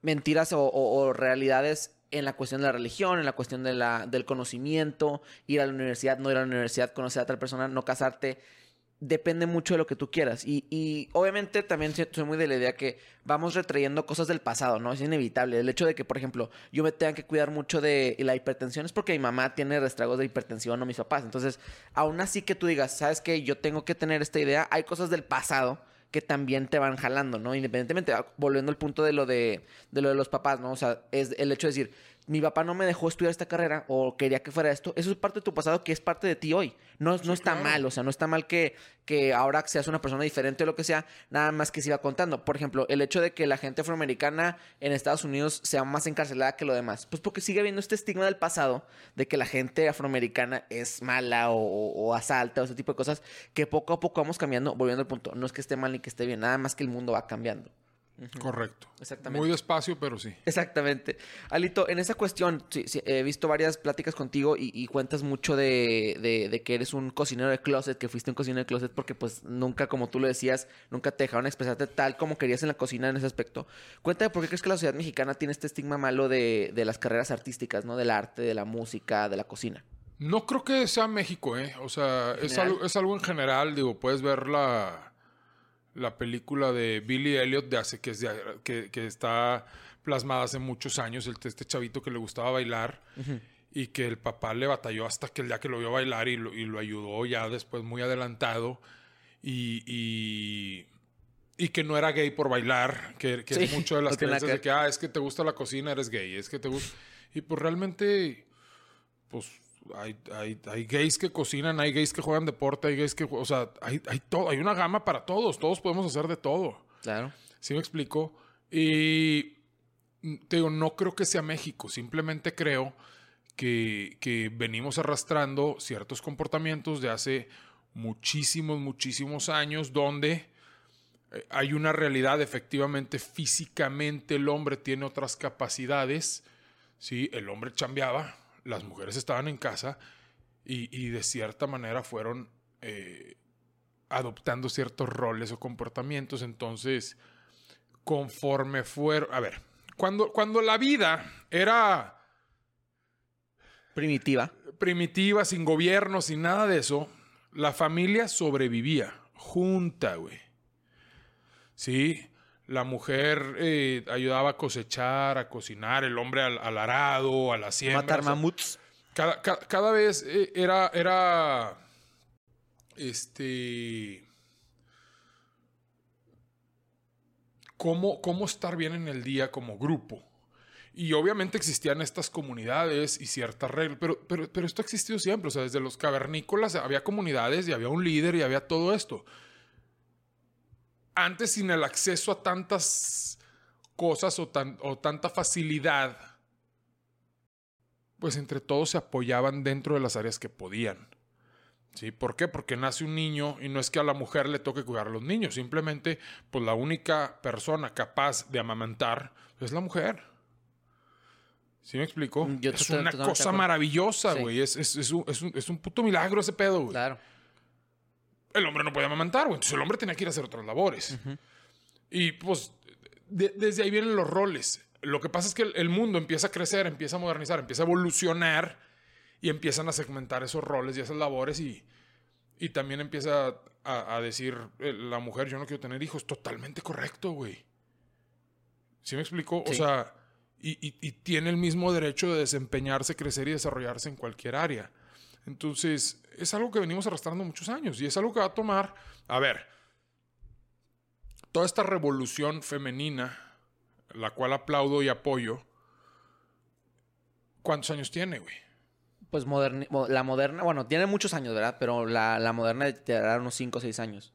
mentiras o, realidades en la cuestión de la religión, en la cuestión de la, del conocimiento, ir a la universidad, no ir a la universidad, conocer a otra persona, no casarte depende mucho de lo que tú quieras. Y, obviamente también soy muy de la idea que vamos retrayendo cosas del pasado, ¿no? Es inevitable. El hecho de que, por ejemplo, yo me tenga que cuidar mucho de la hipertensión es porque mi mamá tiene restragos de hipertensión o mis papás. Entonces, aún así que tú digas, ¿sabes qué? Yo tengo que tener esta idea. Hay cosas del pasado que también te van jalando, ¿no? Independientemente, volviendo al punto de lo de, de lo de los papás, ¿no? O sea, es el hecho de decir, mi papá no me dejó estudiar esta carrera o quería que fuera esto, eso es parte de tu pasado que es parte de ti hoy. No, no está mal, o sea, no está mal que, que ahora seas una persona diferente o lo que sea, nada más que se iba contando. Por ejemplo, el hecho de que la gente afroamericana en Estados Unidos sea más encarcelada que lo demás, pues porque sigue habiendo este estigma del pasado de que la gente afroamericana es mala o, o asalta o ese tipo de cosas que poco a poco vamos cambiando, volviendo al punto. No es que esté mal ni que esté bien, nada más que el mundo va cambiando. Correcto. Exactamente. Muy despacio, pero sí. Exactamente. Alito, en esa cuestión, sí, sí, he visto varias pláticas contigo y, y cuentas mucho de, de- de que eres un cocinero de closet, que fuiste un cocinero de closet porque pues nunca, como tú lo decías, nunca te dejaron expresarte tal como querías en la cocina en ese aspecto. Cuéntame por qué crees que la sociedad mexicana tiene este estigma malo de, de las carreras artísticas, ¿no? Del arte, de la música, de la cocina. No creo que sea México, ¿eh? O sea, es algo, es algo en general. Digo, puedes ver la, la película de Billy Elliot de hace que, es de- que, que está plasmada hace muchos años. El, este chavito que le gustaba bailar y que el papá le batalló hasta que el día que lo vio bailar y lo, y lo ayudó ya después muy adelantado. Y, y, y que no era gay por bailar, que, que es mucho de las creencias de que que, ah, es que te gusta la cocina, eres gay, es que te gusta... Y pues realmente pues hay, hay, hay gays que cocinan, hay gays que juegan deporte, hay gays que, o sea, hay, hay todo, hay una gama para todos, todos podemos hacer de todo. Claro. ¿Sí me explico? Y te digo, no creo que sea México, simplemente creo que, que venimos arrastrando ciertos comportamientos de hace muchísimos, muchísimos años donde eh, hay una realidad, efectivamente, físicamente el hombre tiene otras capacidades, ¿sí? El hombre chambeaba, las mujeres estaban en casa y, y de cierta manera fueron eh, adoptando ciertos roles o comportamientos, entonces, conforme fueron, a ver, cuando, cuando la vida era Primitiva. primitiva, sin gobierno, sin nada de eso, la familia sobrevivía junta, güey. Sí, la mujer eh, ayudaba a cosechar, a cocinar, el hombre al, al arado, a la siembra. Matar o sea, mamuts. cada, ca- cada vez eh, era, era, este, cómo, cómo estar bien en el día como grupo. Y obviamente existían estas comunidades y ciertas reglas, pero, pero, pero esto ha existido siempre. O sea, desde los cavernícolas había comunidades y había un líder y había todo esto. Antes, sin el acceso a tantas cosas o, tan- o tanta facilidad, pues entre todos se apoyaban dentro de las áreas que podían. ¿Sí? ¿Por qué? Porque nace un niño y no es que a la mujer le toque cuidar a los niños, simplemente pues la única persona capaz de amamantar es la mujer. ¿Sí me explico? Mm, yo es una cosa maravillosa, güey. Es, es- es un- es un puto milagro ese pedo, güey. Claro. El hombre no podía amamantar, güey. Entonces el hombre tenía que ir a hacer otras labores. Y pues de- desde ahí vienen los roles. Lo que pasa es que el, el mundo empieza a crecer, empieza a modernizar, empieza a evolucionar y empiezan a segmentar esos roles y esas labores y, y también empieza a, a decir eh, la mujer, yo no quiero tener hijos. Totalmente correcto, güey. ¿Sí me explico? O sea, y, y- y tiene el mismo derecho de desempeñarse, crecer y desarrollarse en cualquier área. Entonces, es algo que venimos arrastrando muchos años y es algo que va a tomar, a ver, toda esta revolución femenina, la cual aplaudo y apoyo, ¿cuántos años tiene, güey? Pues moderni- mo- la moderna, bueno, tiene muchos años, ¿verdad? Pero la, la moderna te dará unos 5 o 6 años.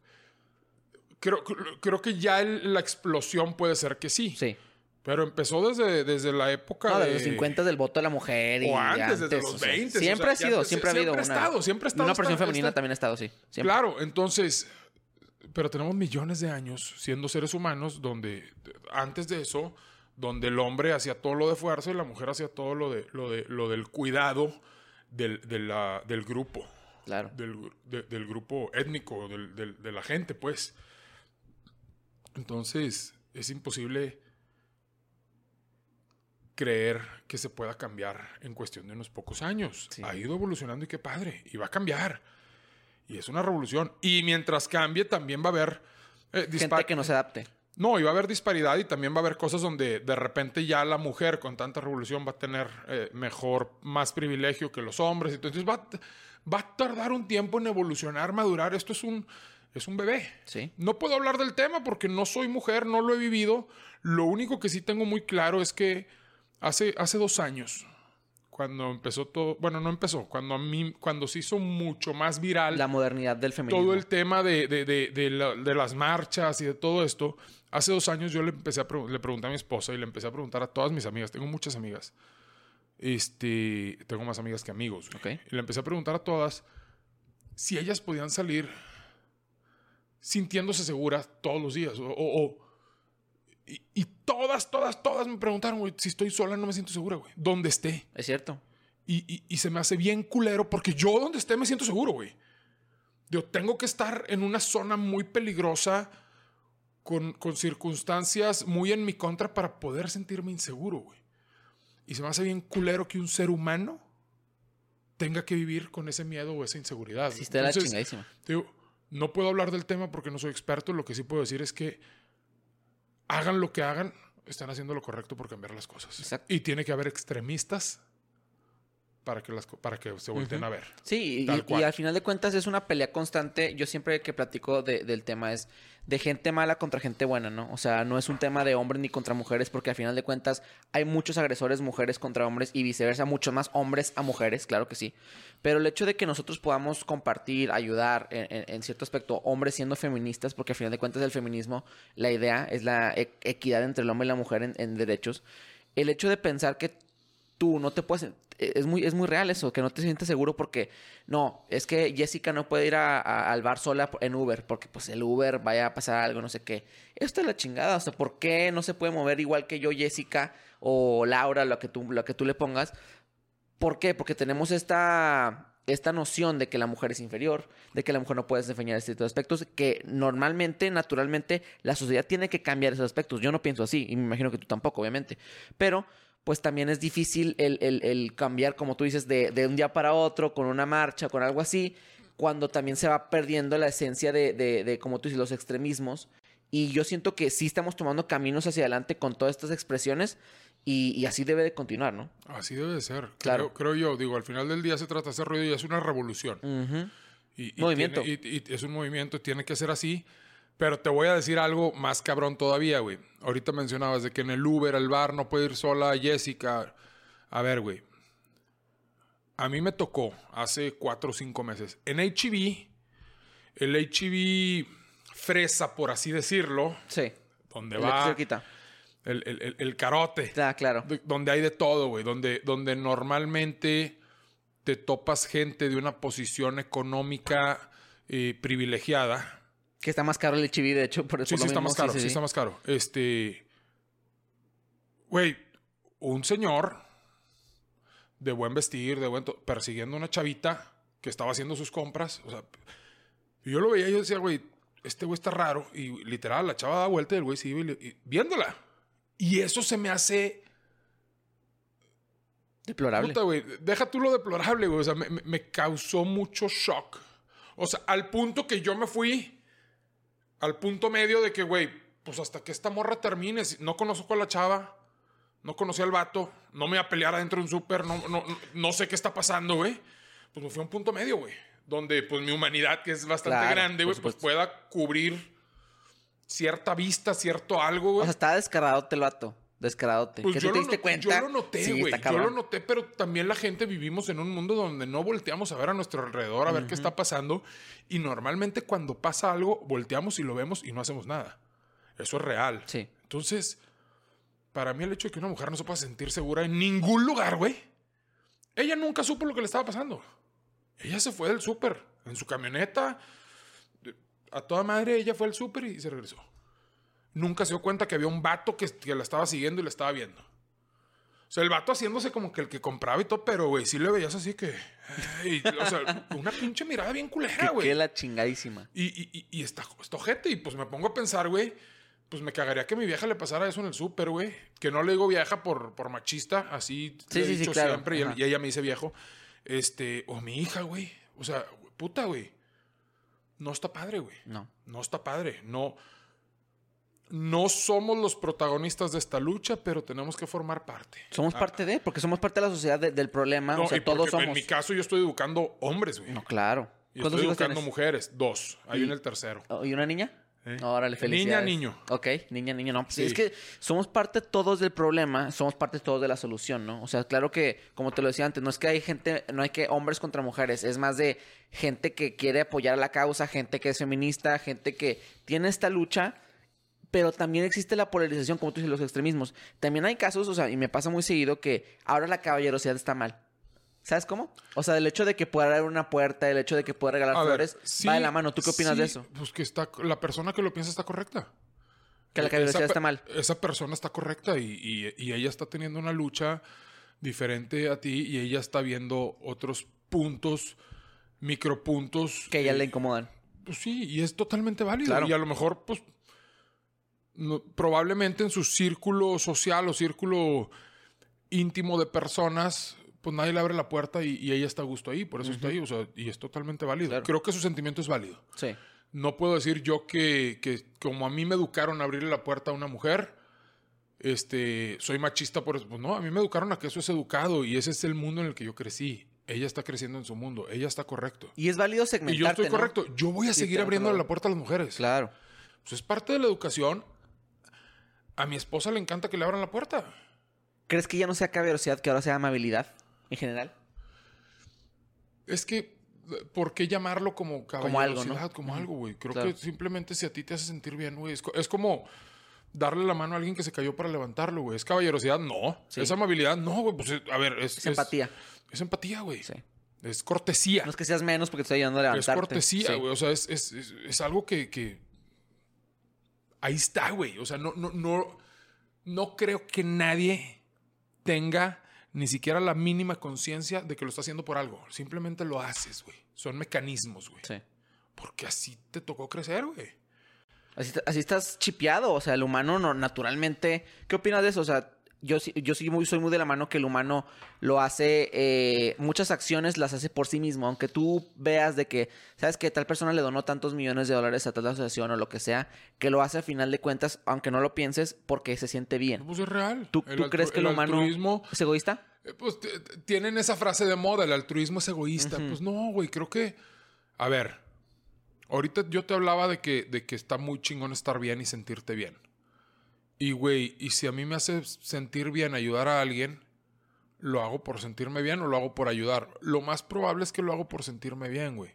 Creo, creo que ya el- la explosión puede ser que sí, Sí. Pero empezó desde, desde la época No, de... desde los 50 del voto de la mujer y O antes, desde los o sea, 20, o Siempre sea, ha sido, ya- siempre ha siempre habido ha una. estado, siempre ha estado Una presión femenina esta- también ha estado, sí. Siempre. Claro, entonces, pero tenemos millones de años siendo seres humanos donde antes de eso, donde el hombre hacía todo lo de fuerza y la mujer hacía todo lo de lo de lo del cuidado del, de la- del grupo, Claro. del, de- del grupo étnico, del- de la gente, pues. Entonces, es imposible creer que se pueda cambiar en cuestión de unos pocos años. Sí. Ha ido evolucionando y qué padre, y va a cambiar. Y es una revolución. Y mientras cambie, también va a haber... eh, Gente que no se adapte. no, y va a haber disparidad y también va a haber cosas donde de repente ya la mujer con tanta revolución va a tener eh, mejor, más privilegio que los hombres. Entonces va, va a tardar un tiempo en evolucionar, madurar. Esto es un, es un bebé. Sí. No puedo hablar del tema porque no soy mujer, no lo he vivido. Lo único que sí tengo muy claro es que hace, hace dos años, cuando empezó todo, bueno, no empezó, cuando a mí, cuando se hizo mucho más viral La modernidad del feminismo. todo el tema de, de- de- de la- de las marchas y de todo esto, hace dos años yo le empecé a pre- le pregunté a mi esposa y le empecé a preguntar a todas mis amigas, tengo muchas amigas, este, tengo más amigas que amigos, güey. Ok. y le empecé a preguntar a todas si ellas podían salir sintiéndose seguras todos los días o, o- o Y, todas, todas, todas me preguntaron, güey, si estoy sola no me siento segura, güey. Donde esté. Es cierto. Y, y, se me hace bien culero porque yo donde esté me siento seguro, güey. Yo tengo que estar en una zona muy peligrosa con, con circunstancias muy en mi contra para poder sentirme inseguro, güey. Y se me hace bien culero que un ser humano tenga que vivir con ese miedo o esa inseguridad. Sí, está la chingadísima. Digo, no puedo hablar del tema porque no soy experto. Lo que sí puedo decir es que hagan lo que hagan, están haciendo lo correcto por cambiar las cosas. Exacto. Y tiene que haber extremistas para que, las, para que se volteen a ver. Sí, y, al final de cuentas es una pelea constante. Yo siempre que platico del tema es de gente mala contra gente buena, ¿no? O sea, no es un tema de hombres ni contra mujeres, porque al final de cuentas hay muchos agresores mujeres contra hombres y viceversa, muchos más hombres a mujeres, claro que sí. Pero el hecho de que nosotros podamos compartir, ayudar en, cierto aspecto, hombres siendo feministas, porque al final de cuentas el feminismo, la idea es la e, equidad entre el hombre y la mujer en derechos. El hecho de pensar que tú no te puedes e, es muy, es muy real eso, que no te sientes seguro porque no, es que Jessica no puede ir a, al bar sola en Uber porque pues el Uber vaya a pasar algo, no sé qué. Esto es la chingada, o sea, ¿por qué no se puede mover igual que yo, Jessica o Laura, lo que tú, lo que tú le pongas? ¿Por qué? Porque tenemos esta, esta noción de que la mujer es inferior, de que la mujer no puede desempeñar este tipo de aspectos, que normalmente, naturalmente, la sociedad tiene que cambiar esos aspectos. Yo no pienso así, y me imagino que tú tampoco, obviamente. Pero pues también es difícil el, cambiar, como tú dices, de, un día para otro, con una marcha, con algo así, cuando también se va perdiendo la esencia de, de, como tú dices, los extremismos. Y yo siento que sí estamos tomando caminos hacia adelante con todas estas expresiones y, así debe de continuar, ¿no? Así debe de ser. Claro. Creo, yo, digo, al final del día se trata de hacer ruido y es una revolución. y, movimiento. y, es un movimiento, tiene que ser así. Pero te voy a decir algo más cabrón todavía, güey. Ahorita mencionabas de que en el Uber, al bar, no puede ir sola Jessica. A ver, güey. A mí me tocó hace cuatro o cinco meses. En HB, el HB fresa, por así decirlo. Sí. Donde va. El, el, el, carote. Ah, claro. donde hay de todo, güey. Donde, donde normalmente te topas gente de una posición económica eh, privilegiada que está más caro el HB, de hecho, por eso. Sí, sí, está más caro, sí, está más caro. Este. Güey, un señor de buen vestir, de buen. persiguiendo a una chavita que estaba haciendo sus compras. O sea, yo lo veía y yo decía, güey, este güey está raro. Y literal, la chava da vuelta y el güey sigue viéndola. Y eso se me hace. Deplorable. Puta, güey. Deja tú lo deplorable, güey. O sea, me, me causó mucho shock. O sea, al punto que yo me fui al punto medio de que, güey, pues hasta que esta morra termine, no conozco a la chava, no conocí al vato, no me voy a pelear adentro de un súper, no, no, no, sé qué está pasando, güey. Pues me fui a un punto medio, güey. Donde, pues, mi humanidad, que es bastante grande, güey, pues pueda cubrir cierta vista, cierto algo, güey. O sea, está descarado el vato. Descaradote. Pues yo te diste cuenta? Yo lo noté, güey. yo lo noté, pero también la gente vivimos en un mundo donde no volteamos a ver a nuestro alrededor, a ver qué está pasando. Y normalmente cuando pasa algo, volteamos y lo vemos y no hacemos nada. Eso es real. Sí. Entonces, para mí el hecho de que una mujer no se pueda sentir segura en ningún lugar, güey. Ella nunca supo lo que le estaba pasando. Ella se fue del súper en su camioneta. A toda madre ella fue al súper y se regresó nunca se dio cuenta que había un vato que, que la estaba siguiendo y la estaba viendo. O sea, el vato haciéndose como que el que compraba y todo, pero, güey, sí le veías así que... o sea, [laughs] una pinche mirada bien culera, güey. Que la chingadísima. Y, y, y, está, está ojete. Y pues me pongo a pensar, güey, pues me cagaría que mi vieja le pasara eso en el súper, güey. Que no le digo vieja por, por machista, así sí, he dicho siempre. Y, ella me dice viejo. Este, o mi hija, güey. O sea, puta, güey. No está padre, güey. No. No está padre. No no somos los protagonistas de esta lucha, pero tenemos que formar parte. Somos ah. parte de, porque somos parte de la sociedad del problema. o sea, todos somos. En mi caso, yo estoy educando hombres, güey. No, claro. Y estoy educando mujeres, dos. Hay en el tercero. ¿Y una niña? ¿Eh? Órale, felicidades. Niña, niño. Ok, niña, niño, no. Pues es que somos parte todos del problema, somos parte todos de la solución, ¿no? O sea, claro que, como te lo decía antes, no es que hay gente, no hay que hombres contra mujeres, es más de gente que quiere apoyar a la causa, gente que es feminista, gente que tiene esta lucha pero también existe la polarización, como tú dices, los extremismos. También hay casos, o sea, y me pasa muy seguido que ahora la caballerosidad está mal. ¿Sabes cómo? O sea, el hecho de que pueda abrir una puerta, el hecho de que pueda regalar flores, va de la mano. ¿Tú qué opinas de eso? Pues que está, la persona que lo piensa está correcta. Que la E- caballerosidad está mal. Esa persona está correcta y, y- y ella está teniendo una lucha diferente a ti y ella está viendo otros puntos, micropuntos. Que a ella eh, le incomodan. Pues sí, y es totalmente válido. Claro. Y a lo mejor, pues, no- probablemente en su círculo social o círculo íntimo de personas, pues nadie le abre la puerta y, y ella está a gusto ahí, por eso está ahí, o sea, y es totalmente válido. Claro. Creo que su sentimiento es válido. Sí. No puedo decir yo que, que como a mí me educaron a abrirle la puerta a una mujer, este, soy machista por eso. Pues no, a mí me educaron a que eso es educado y ese es el mundo en el que yo crecí. Ella está creciendo en su mundo, ella está correcto. Y es válido Y segmentarte, yo estoy ¿no? correcto. Yo voy a seguir abriéndole la puerta a las mujeres. Claro. Pues es parte de la educación. A mi esposa le encanta que le abran la puerta. ¿Crees que ya no sea caballerosidad, que ahora sea amabilidad en general? Es que, ¿por qué llamarlo como Como algo, ¿no? caballerosidad? Como algo, güey. Creo Claro. que simplemente si a ti te hace sentir bien, güey. Es, co- es como darle la mano a alguien que se cayó para levantarlo, güey. ¿Es caballerosidad? No. Sí. ¿Es amabilidad? No, güey. Pues, a ver, es... Es empatía. Es, empatía, güey. Sí. Es cortesía. No es que seas menos porque te estoy ayudando a Es levantarte. cortesía, Sí. güey. O sea, es, es- es- es algo que, que- Ahí está, güey. O sea, no, no, no, no creo que nadie tenga ni siquiera la mínima conciencia de que lo está haciendo por algo. Simplemente lo haces, güey. Son mecanismos, güey. Sí. Porque así te tocó crecer, güey. Así, así estás chipeado, o sea, el humano no, naturalmente... ¿Qué opinas de eso? O sea, yo, sí- yo sí muy, soy muy de la mano que el humano lo hace, eh, muchas acciones las hace por sí mismo, aunque tú veas de que, sabes que tal persona le donó tantos millones de dólares a tal asociación o lo que sea, que lo hace a final de cuentas, aunque no lo pienses, porque se siente bien. Pues es real. ¿Tú, crees que el, humano altruismo, es egoísta? eh, pues tienen esa frase de moda, el altruismo es egoísta. Pues no, güey, creo que... A ver, ahorita yo te hablaba de que, de que está muy chingón estar bien y sentirte bien. Y, güey, y si a mí me hace sentir bien ayudar a alguien, ¿lo hago por sentirme bien o lo hago por ayudar? Lo más probable es que lo hago por sentirme bien, güey.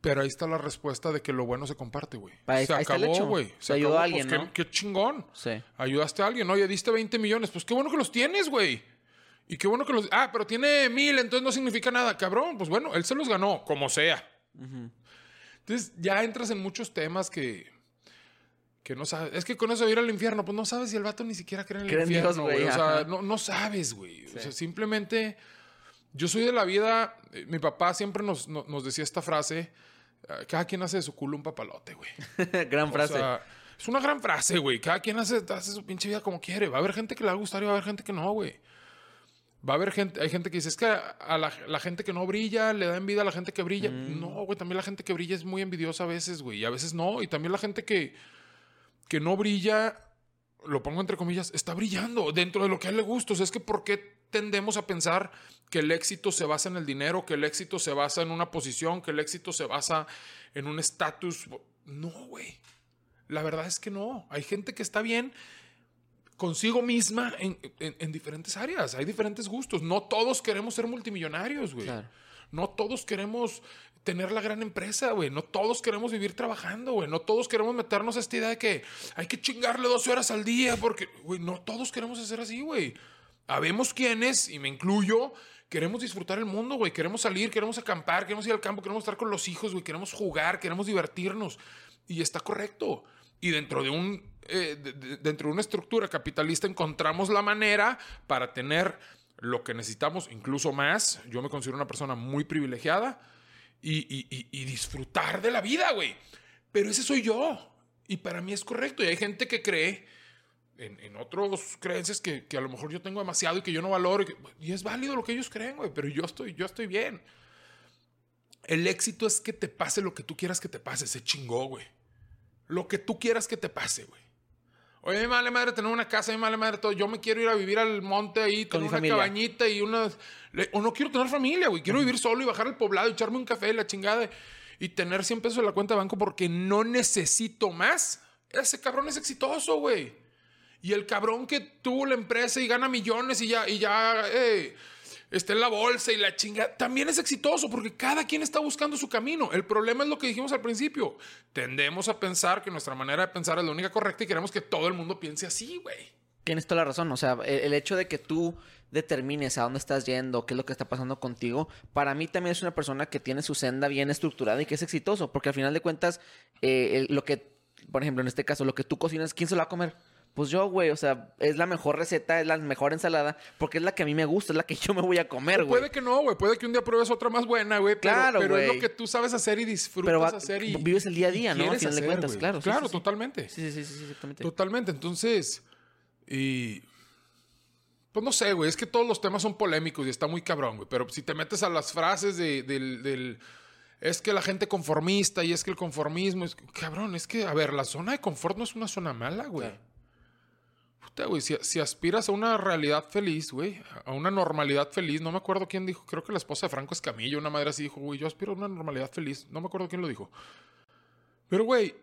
Pero ahí está la respuesta de que lo bueno se comparte, güey. Se acabó, güey. Se ayudó a acabó, pues, alguien, ¿no? qué chingón. Sí. Ayudaste a alguien, oye, diste 20 millones, pues qué bueno que los tienes, güey. Y qué bueno que los... Ah, pero tiene mil, entonces no significa nada. Cabrón, pues bueno, él se los ganó, como sea. Entonces ya entras en muchos temas que... Que no sabes. Es que con eso ir al infierno, pues no sabes si el vato ni siquiera cree en el Cree infierno, güey. O sea, no, no sabes, güey. O Sí. sea, simplemente... Yo soy de la vida... eh, Mi papá siempre nos, no- nos decía esta frase. eh, Cada quien hace de su culo un papalote, güey. [laughs] Gran O frase. sea, es una gran frase, güey. Cada quien hace, hace su pinche vida como quiere. Va a haber gente que le va a gustar y va a haber gente que no, güey. Va a haber gente, hay gente que dice, es que a la, la gente que no brilla le da envidia a la gente que brilla. Mm. No, güey, también la gente que brilla es muy envidiosa a veces, güey. Y a veces no. Y también la gente que, que no brilla, lo pongo entre comillas, está brillando dentro de lo que a él le gusta. O sea, es que ¿por qué tendemos a pensar que el éxito se basa en el dinero, que el éxito se basa en una posición, que el éxito se basa en un estatus? No, güey. La verdad es que no. Hay gente que está bien consigo misma en, en- en diferentes áreas. Hay diferentes gustos. No todos queremos ser multimillonarios, güey. Claro. No todos queremos tener la gran empresa, güey. No todos queremos vivir trabajando, güey. No todos queremos meternos a esta idea de que hay que chingarle 12 horas al día porque, güey, no todos queremos hacer así, güey. Habemos quienes, y me incluyo, queremos disfrutar el mundo, güey. Queremos salir, queremos acampar, queremos ir al campo, queremos estar con los hijos, güey. Queremos jugar, queremos divertirnos. Y está correcto. Y dentro de un eh, de- de- dentro de una estructura capitalista encontramos la manera para tener lo que necesitamos, incluso más. Yo me considero una persona muy privilegiada y, y- y- disfrutar de la vida, güey. Pero ese soy yo. Y para mí es correcto. Y hay gente que cree en, en otros creencias que, que a lo mejor yo tengo demasiado y que yo no valoro. Y es válido lo que ellos creen, güey. Pero yo estoy, yo estoy bien. El éxito es que te pase lo que tú quieras que te pase. Se chingó, güey. Lo que tú quieras que te pase, güey. Oye, vale madre tener una casa, me vale madre todo. Yo me quiero ir a vivir al monte ahí, Con tener mi una familia. cabañita y unas... le- O no quiero tener familia, güey. Quiero vivir solo y bajar al poblado, y echarme un café y la chingada. Y tener 100 pesos en la cuenta de banco porque no necesito más. Ese cabrón es exitoso, güey. Y el cabrón que tuvo la empresa y gana millones y ya, y ya eh, está en la bolsa y la chinga, también es exitoso porque cada quien está buscando su camino. El problema es lo que dijimos al principio. Tendemos a pensar que nuestra manera de pensar es la única correcta y queremos que todo el mundo piense así, güey. Tienes toda la razón. O sea, el, hecho de que tú determines a dónde estás yendo, qué es lo que está pasando contigo, para mí también es una persona que tiene su senda bien estructurada y que es exitoso, porque al final de cuentas, eh, lo que por ejemplo, en este caso, lo que tú cocinas, ¿quién se lo va a comer? Pues yo, güey, o sea, es la mejor receta, es la mejor ensalada, porque es la que a mí me gusta, es la que [laughs] yo me voy a comer, güey. Puede que no, güey, puede que un día pruebes otra más buena, güey. Pero, Claro, pero es güey. lo que tú sabes hacer y disfrutas Pero va- hacer y vives el día a día, ¿no? A quieres final de cuentas, claro, claro, sí, sí. totalmente. Sí, sí, sí, sí, sí, exactamente. Totalmente. Entonces, y. Pues no sé, güey. Es que todos los temas son polémicos y está muy cabrón, güey. Pero si te metes a las frases de- del, del- Es que la gente conformista y es que el conformismo es. Cabrón, es que, a ver, la zona de confort no es una zona mala, güey. Claro. Puta, güey. Si, si aspiras a una realidad feliz, güey, a una normalidad feliz, no me acuerdo quién dijo. Creo que la esposa de Franco Escamilla, una madre así dijo, güey, yo aspiro a una normalidad feliz. No me acuerdo quién lo dijo. Pero, güey,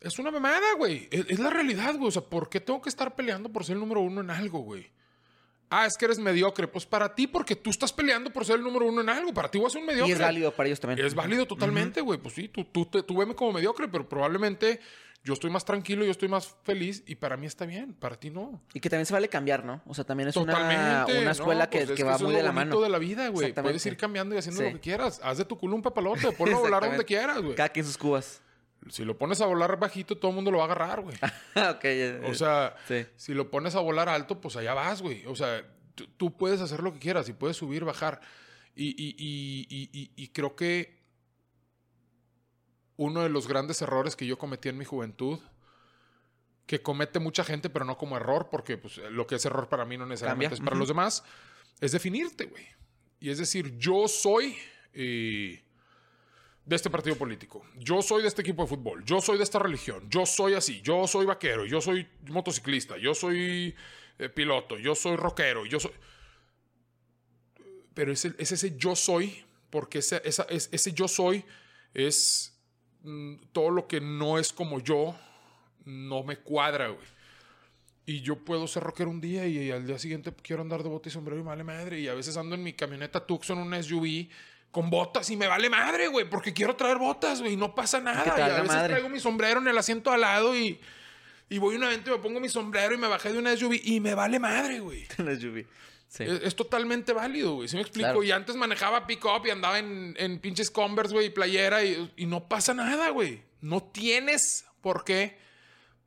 es una mamada, güey. Es, es la realidad, güey. O sea, ¿por qué tengo que estar peleando por ser el número uno en algo, güey? Ah, es que eres mediocre. Pues para ti, porque tú estás peleando por ser el número uno en algo. Para ti voy a ser un mediocre. Y es válido para ellos también. Es válido totalmente, güey. Pues sí, tú, tú, te- tú veme como mediocre, pero probablemente yo estoy más tranquilo, yo estoy más feliz y para mí está bien. Para ti no. Y que también se vale cambiar, ¿no? O sea, también es una, una ¿no? escuela que, Pues es que va muy de la mano. de la vida, güey. Puedes ir cambiando y haciendo Sí. lo que quieras. Haz de tu culo un papalote. [laughs] Ponlo a volar donde quieras, güey. Cada quien sus cubas. Si lo pones a volar bajito, todo el mundo lo va a agarrar, güey. [laughs] ok. ya- O sea, Sí. si lo pones a volar alto, pues allá vas, güey. O sea, tú- puedes hacer lo que quieras y puedes subir, bajar. Y- y- y- y creo que uno de los grandes errores que yo cometí en mi juventud, que comete mucha gente, pero no como error, porque pues, lo que es error para mí no necesariamente Cambia. es para los demás, es definirte, güey. Y es decir, yo soy eh, de este partido político, yo soy de este equipo de fútbol, yo soy de esta religión, yo soy así, yo soy vaquero, yo soy motociclista, yo soy eh, piloto, yo soy rockero, yo soy... Pero es, el- es ese yo soy, porque ese, esa- es- ese yo soy es todo lo que no es como yo, no me cuadra, güey. Y yo puedo ser rockero un día y, al día siguiente quiero andar de bota y sombrero y me vale madre. Y a veces ando en mi camioneta Tucson, una SUV, con botas y me vale madre, güey, porque quiero traer botas, güey, y no pasa nada. Y, a veces madre. traigo mi sombrero en el asiento al lado y, y voy a un evento y me pongo mi sombrero y me bajé de una SUV y me vale madre, güey. [laughs] La lluvia. Sí. Es, es totalmente válido, güey. ¿Sí me explico? Claro. Y antes manejaba pick-up y andaba en, en pinches Converse, güey, y playera y, y no pasa nada, güey. No tienes por qué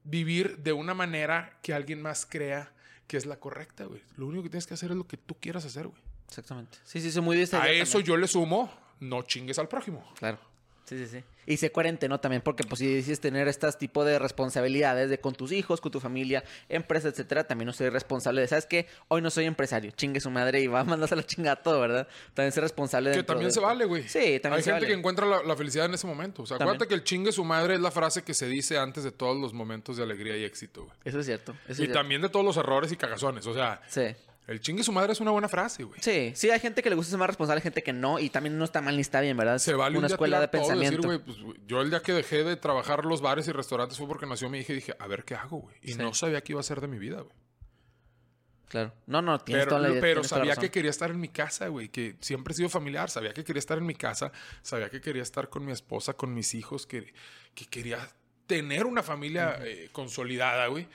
vivir de una manera que alguien más crea que es la correcta, güey. Lo único que tienes que hacer es lo que tú quieras hacer, güey. Exactamente. Sí, sí, soy muy esta A eso también. yo le sumo, no chingues al prójimo. Claro. Sí, sí, sí. Y sé coherente, ¿no? También porque pues si decides tener estas tipo de responsabilidades de con tus hijos, con tu familia, empresa, etcétera, también no soy responsable de, ¿sabes qué? Hoy no soy empresario, chingue su madre y va a mandarse a la chingada todo, ¿verdad? También ser responsable de Que también se vale, güey. Sí, también Hay se gente vale. que encuentra la, la felicidad en ese momento. O sea, También. acuérdate que el chingue su madre es la frase que se dice antes de todos los momentos de alegría y éxito, güey. Eso es cierto. Eso es Y cierto. también de todos los errores y cagazones. O sea, Sí. El chingue su madre es una buena frase, güey. Sí, sí, hay gente que le gusta ser más responsable, hay gente que no, y también no está mal ni está bien, ¿verdad? Se vale un Una escuela de decir, pensamiento. güey, pues, yo el día que dejé de trabajar los bares y restaurantes fue porque nació mi hija y dije, a ver qué hago, güey. Y Sí. no sabía qué iba a ser de mi vida, güey. claro. No, no, tienes Pero, toda la pero sabía que quería estar en mi casa, güey. Que siempre he sido familiar. Sabía que quería estar en mi casa. Sabía que quería estar con mi esposa, con mis hijos. Que, que quería tener una familia eh, consolidada, güey.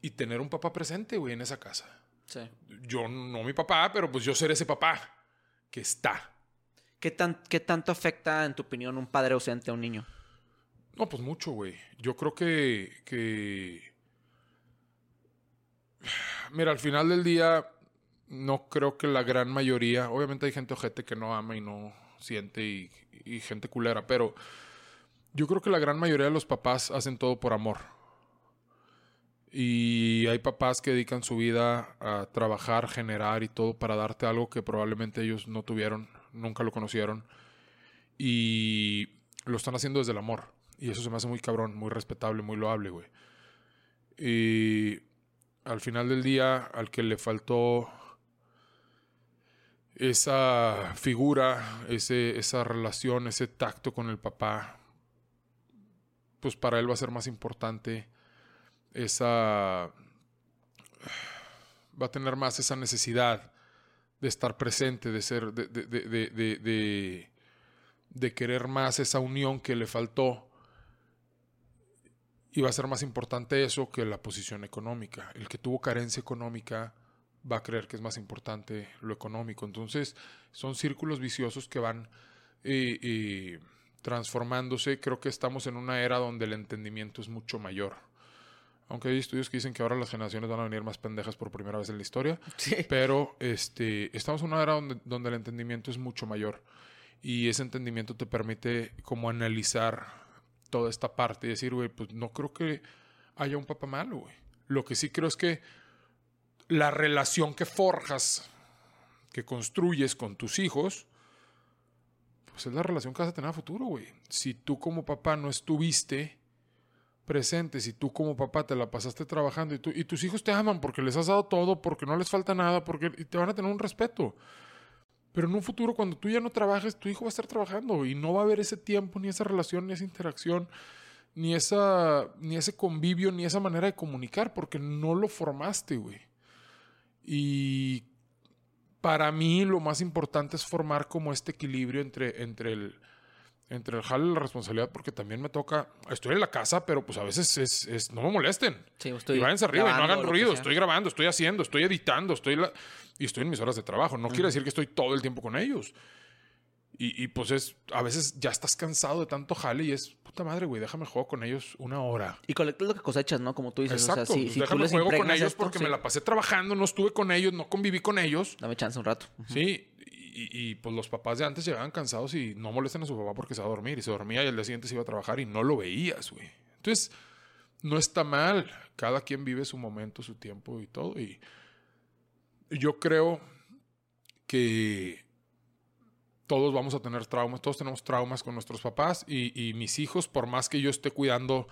Y tener un papá presente, güey, en esa casa. Sí. Yo no mi papá, pero pues yo ser ese papá que está. ¿Qué, tan, ¿Qué tanto afecta, en tu opinión, un padre ausente a un niño? No, pues mucho, güey. Yo creo que, que... Mira, al final del día, no creo que la gran mayoría... Obviamente hay gente ojete que no ama y no siente y, y gente culera, pero yo creo que la gran mayoría de los papás hacen todo por amor. Y hay papás que dedican su vida a trabajar, generar y todo para darte algo que probablemente ellos no tuvieron, nunca lo conocieron. Y lo están haciendo desde el amor. Y eso se me hace muy cabrón, muy respetable, muy loable, güey. Y al final del día, al que le faltó esa figura, ese, esa relación, ese tacto con el papá, pues para él va a ser más importante esa... va a tener más esa necesidad de estar presente, de ser, de, de, de, de, querer más esa unión que le faltó. Y va a ser más importante eso que la posición económica. El que tuvo carencia económica va a creer que es más importante lo económico. Entonces, son círculos viciosos que van eh, eh, transformándose. Creo que estamos en una era donde el entendimiento es mucho mayor. Aunque hay estudios que dicen que ahora las generaciones van a venir más pendejas por primera vez en la historia. [laughs] Sí. Pero este, estamos en una era donde, donde el entendimiento es mucho mayor. Y ese entendimiento te permite como analizar toda esta parte y decir, güey, pues no creo que haya un papá malo, güey. Lo que sí creo es que la relación que forjas, que construyes con tus hijos, pues es la relación que vas a tener a futuro, güey. Si tú como papá no estuviste presente, si tú como papá te la pasaste trabajando y, tú, y tus hijos te aman porque les has dado todo, porque no les falta nada, porque te van a tener un respeto. Pero en un futuro, cuando tú ya no trabajes, tu hijo va a estar trabajando y no va a haber ese tiempo, ni esa relación, ni esa interacción, ni, esa, ni ese convivio, ni esa manera de comunicar, porque no lo formaste, güey. Y para mí lo más importante es formar como este equilibrio entre, entre el entre el jale y la responsabilidad, porque también me toca, estoy en la casa, pero pues a veces es, es no me molesten. Sí, estoy y váyanse arriba y no hagan ruido, estoy grabando, estoy haciendo, estoy editando, estoy la- y estoy en mis horas de trabajo. No quiere decir que estoy todo el tiempo con ellos. Y, y, pues es, a veces ya estás cansado de tanto jale y es, puta madre, güey, déjame juego con ellos una hora. Y colectas lo que cosechas, ¿no? Como tú dices. Exacto, o sea, si, pues si tú déjame les juego con ellos esto, porque sí. me la pasé trabajando, no estuve con ellos, no conviví con ellos. Dame chance un rato. Sí, y, pues los papás de antes llegaban cansados y no molestan a su papá porque se va a dormir. Y se dormía y al día siguiente se iba a trabajar y no lo veías, güey. Entonces, no está mal. Cada quien vive su momento, su tiempo y todo. Y yo creo que todos vamos a tener traumas, todos tenemos traumas con nuestros papás y mis hijos, por más que yo esté cuidando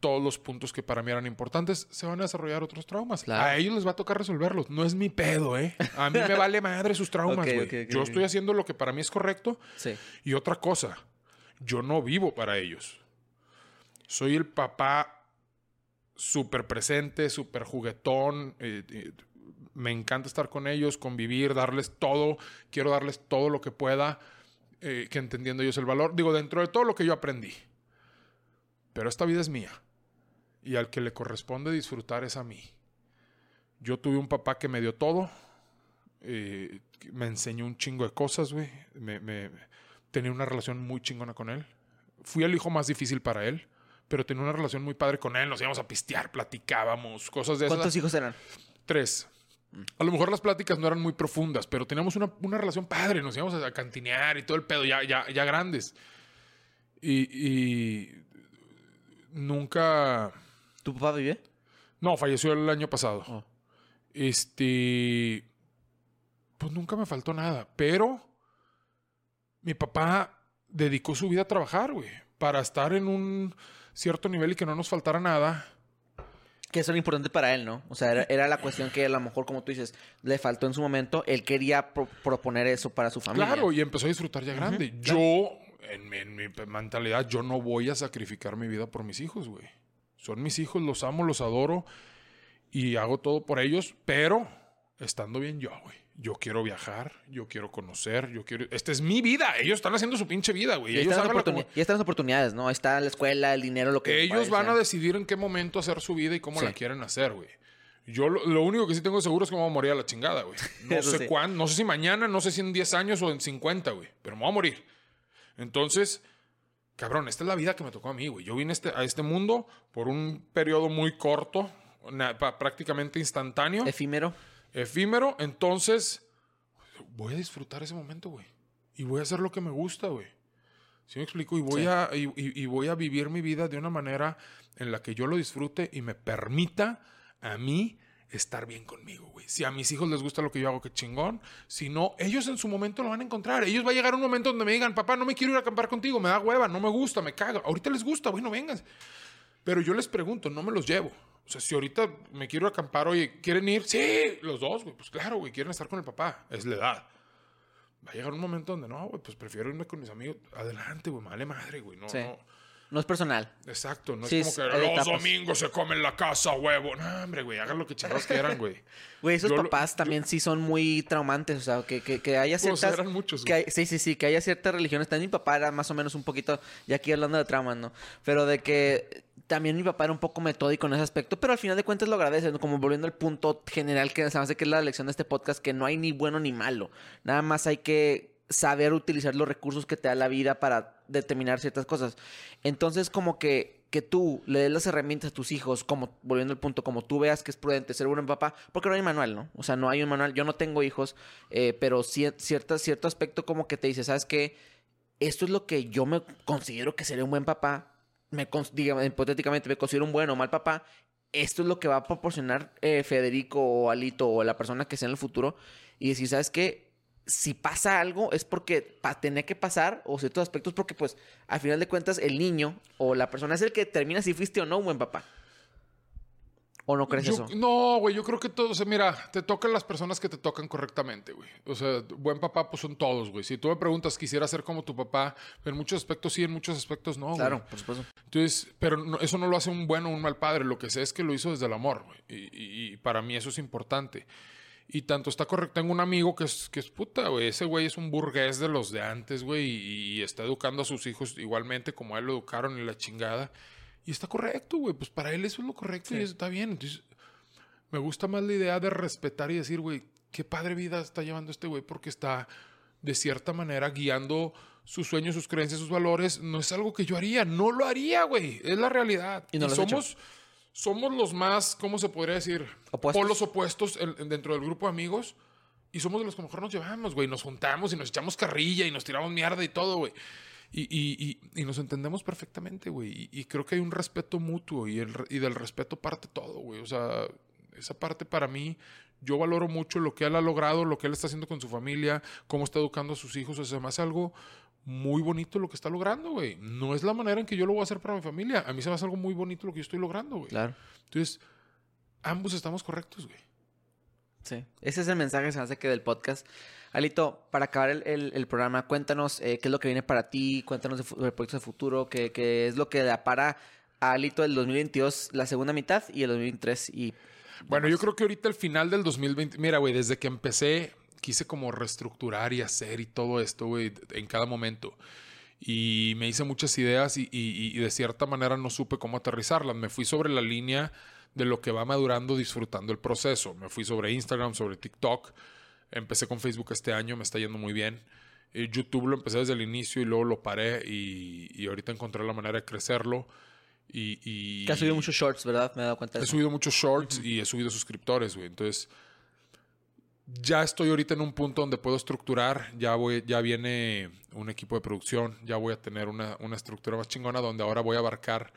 todos los puntos que para mí eran importantes, se van a desarrollar otros traumas. Claro. A ellos les va a tocar resolverlos. No es mi pedo, ¿eh? A mí me vale madre sus traumas, güey. yo estoy haciendo lo que para mí es correcto. Sí. Y otra cosa, yo no vivo para ellos. Soy el papá súper presente, súper juguetón. eh, eh, me encanta estar con ellos, convivir, darles todo. Quiero darles todo lo que pueda, eh, que entendiendo ellos el valor. Digo, dentro de todo lo que yo aprendí. Pero esta vida es mía. Y al que le corresponde disfrutar es a mí. Yo tuve un papá que me dio todo. eh, me enseñó un chingo de cosas, güey. Me, me- tenía una relación muy chingona con él. Fui el hijo más difícil para él, pero tenía una relación muy padre con él. Nos íbamos a pistear, platicábamos, cosas de esas. ¿Cuántos hijos eran? Tres. A lo mejor las pláticas no eran muy profundas, pero teníamos una, una relación padre. Nos íbamos a cantinear y todo el pedo, ya, ya, ya grandes. Y, y nunca... ¿Tu papá vive? No, falleció el año pasado. Oh. Este. Pues nunca me faltó nada. Pero mi papá dedicó su vida a trabajar, güey. Para estar en un cierto nivel y que no nos faltara nada. Que eso era importante para él, ¿no? O sea, era, era la cuestión que a lo mejor, como tú dices, le faltó en su momento. Él quería pro- proponer eso para su familia. Claro, y empezó a disfrutar ya grande. Yo, en, mi- en mi mentalidad, yo no voy a sacrificar mi vida por mis hijos, güey. Son mis hijos, los amo, los adoro y hago todo por ellos, pero estando bien yo, güey. Yo quiero viajar, yo quiero conocer, yo quiero... Esta es mi vida. Ellos están haciendo su pinche vida, güey. Y Ellos, están, las háganla oportuni- como- y están las oportunidades, ¿no? Ahí está la escuela, el dinero, lo que... ellos van a decidir en qué momento hacer su vida y cómo Sí. la quieren hacer, güey. Yo lo, lo único que sí tengo seguro es que me voy a morir a la chingada, güey. [laughs] No sé sí. cuándo, no sé si mañana, no sé si en 10 años o en 50, güey. Pero me voy a morir. Entonces, cabrón, esta es la vida que me tocó a mí, güey. Yo vine este- a este mundo por un periodo muy corto, prácticamente instantáneo, Efímero. efímero. Entonces, voy a disfrutar ese momento, güey. Y voy a hacer lo que me gusta, güey. ¿Sí me explico? Y voy, Sí. a, y, y- y voy a vivir mi vida de una manera en la que yo lo disfrute y me permita a mí estar bien conmigo, güey. Si a mis hijos les gusta lo que yo hago, qué chingón. Si no, ellos en su momento lo van a encontrar. Ellos va a llegar un momento donde me digan, papá, no me quiero ir a acampar contigo, me da hueva, no me gusta, me caga. Ahorita les gusta, bueno, vengan. Pero yo les pregunto, no me los llevo. O sea, si ahorita me quiero acampar, oye, ¿quieren ir? Sí, los dos, güey. Pues claro, güey, quieren estar con el papá. Es la edad. Va a llegar un momento donde no, güey, pues prefiero irme con mis amigos. Adelante, güey, vale madre, güey. No, Sí. no. No es personal. Exacto, no Sí, es como que los etapas. domingos se comen la casa, huevo. No, hombre, güey, hagan lo que chingados quieran, güey. [laughs] Güey, esos Yo lo- papás también sí son muy traumantes. O sea, que, que, que haya Pues ciertas... eran muchos, que hay- sí, sí, sí. Que haya ciertas religiones. También mi papá era más o menos un poquito... Ya aquí hablando de traumas, ¿no? Pero de que... También mi papá era un poco metódico en ese aspecto, pero al final de cuentas lo agradece, ¿no? como volviendo al punto general que se me hace que es la lección de este podcast, que no hay ni bueno ni malo. Nada más hay que saber utilizar los recursos que te da la vida para determinar ciertas cosas. Entonces, como que, que tú le des las herramientas a tus hijos, como, volviendo al punto, como tú veas que es prudente ser un buen papá, porque no hay manual, ¿no? O sea, no hay un manual. Yo no tengo hijos, eh, pero cierto, cierto aspecto como que te dice, ¿sabes qué? Esto es lo que yo me considero que sería un buen papá. Me, hipotéticamente me considero un buen o mal papá esto es lo que va a proporcionar eh, Federico o Alito o la persona que sea en el futuro. Y decir, ¿sabes qué? Si pasa algo es porque tenía que pasar o ciertos aspectos porque pues al final de cuentas el niño o la persona es el que termina si fuiste o no un buen papá. ¿O no crees eso? No, güey, yo creo que todo, o sea, mira, te tocan las personas que te tocan correctamente, güey. O sea, buen papá, pues son todos, güey. Si tú me preguntas, quisiera ser como tu papá, en muchos aspectos sí, en muchos aspectos no, Claro, por supuesto. Entonces, pero eso no lo hace un bueno o un mal padre. Lo que sé es que lo hizo desde el amor, güey. Y, para mí eso es importante. Y tanto está correcto. Tengo un amigo que es, que es puta, güey. Ese güey es un burgués de los de antes, güey. Y, y, está educando a sus hijos igualmente como a él lo educaron en la chingada. Y está correcto, güey. Pues para él eso es lo correcto y eso está bien. Entonces, me gusta más la idea de respetar y decir, güey, qué padre vida está llevando este güey porque está de cierta manera guiando sus sueños, sus creencias, sus valores. No es algo que yo haría. No lo haría, güey. Es la realidad. Y, no somos, somos los más, ¿cómo se podría decir? Opuestos. Polos opuestos dentro del grupo de amigos. Y somos de los que mejor nos llevamos, güey. Nos juntamos y nos echamos carrilla y nos tiramos mierda y todo, güey. Y, y, y, nos entendemos perfectamente, güey. Y, creo que hay un respeto mutuo y, el, y del respeto parte todo, güey. O sea, esa parte para mí, yo valoro mucho lo que él ha logrado, lo que él está haciendo con su familia, cómo está educando a sus hijos. O sea, me hace algo muy bonito lo que está logrando, güey. No es la manera en que yo lo voy a hacer para mi familia. A mí se me hace algo muy bonito lo que yo estoy logrando, güey. Claro. Entonces, ambos estamos correctos, güey. Sí. Ese es el mensaje, se me hace que del podcast. Alito, para acabar el, programa, cuéntanos eh, qué es lo que viene para ti, cuéntanos de, proyectos de futuro, qué, qué, es lo que da para a Alito el 2022, la segunda mitad y el 2023 y... Bueno, yo creo que ahorita el final del 2020, mira, güey, desde que empecé quise como reestructurar y hacer y todo esto, güey, en cada momento. Y me hice muchas ideas y, y, de cierta manera no supe cómo aterrizarlas. Me fui sobre la línea de lo que va madurando disfrutando el proceso. Me fui sobre Instagram, sobre TikTok Empecé con Facebook este año, me está yendo muy bien. Eh, YouTube lo empecé desde el inicio y luego lo paré y, ahorita encontré la manera de crecerlo. Y, y que has subido muchos shorts, ¿verdad? Me he dado cuenta. he subido muchos shorts y he subido suscriptores, güey. Entonces, ya estoy ahorita en un punto donde puedo estructurar. Ya, voy, ya viene un equipo de producción. Ya voy a tener una, una estructura más chingona donde ahora voy a abarcar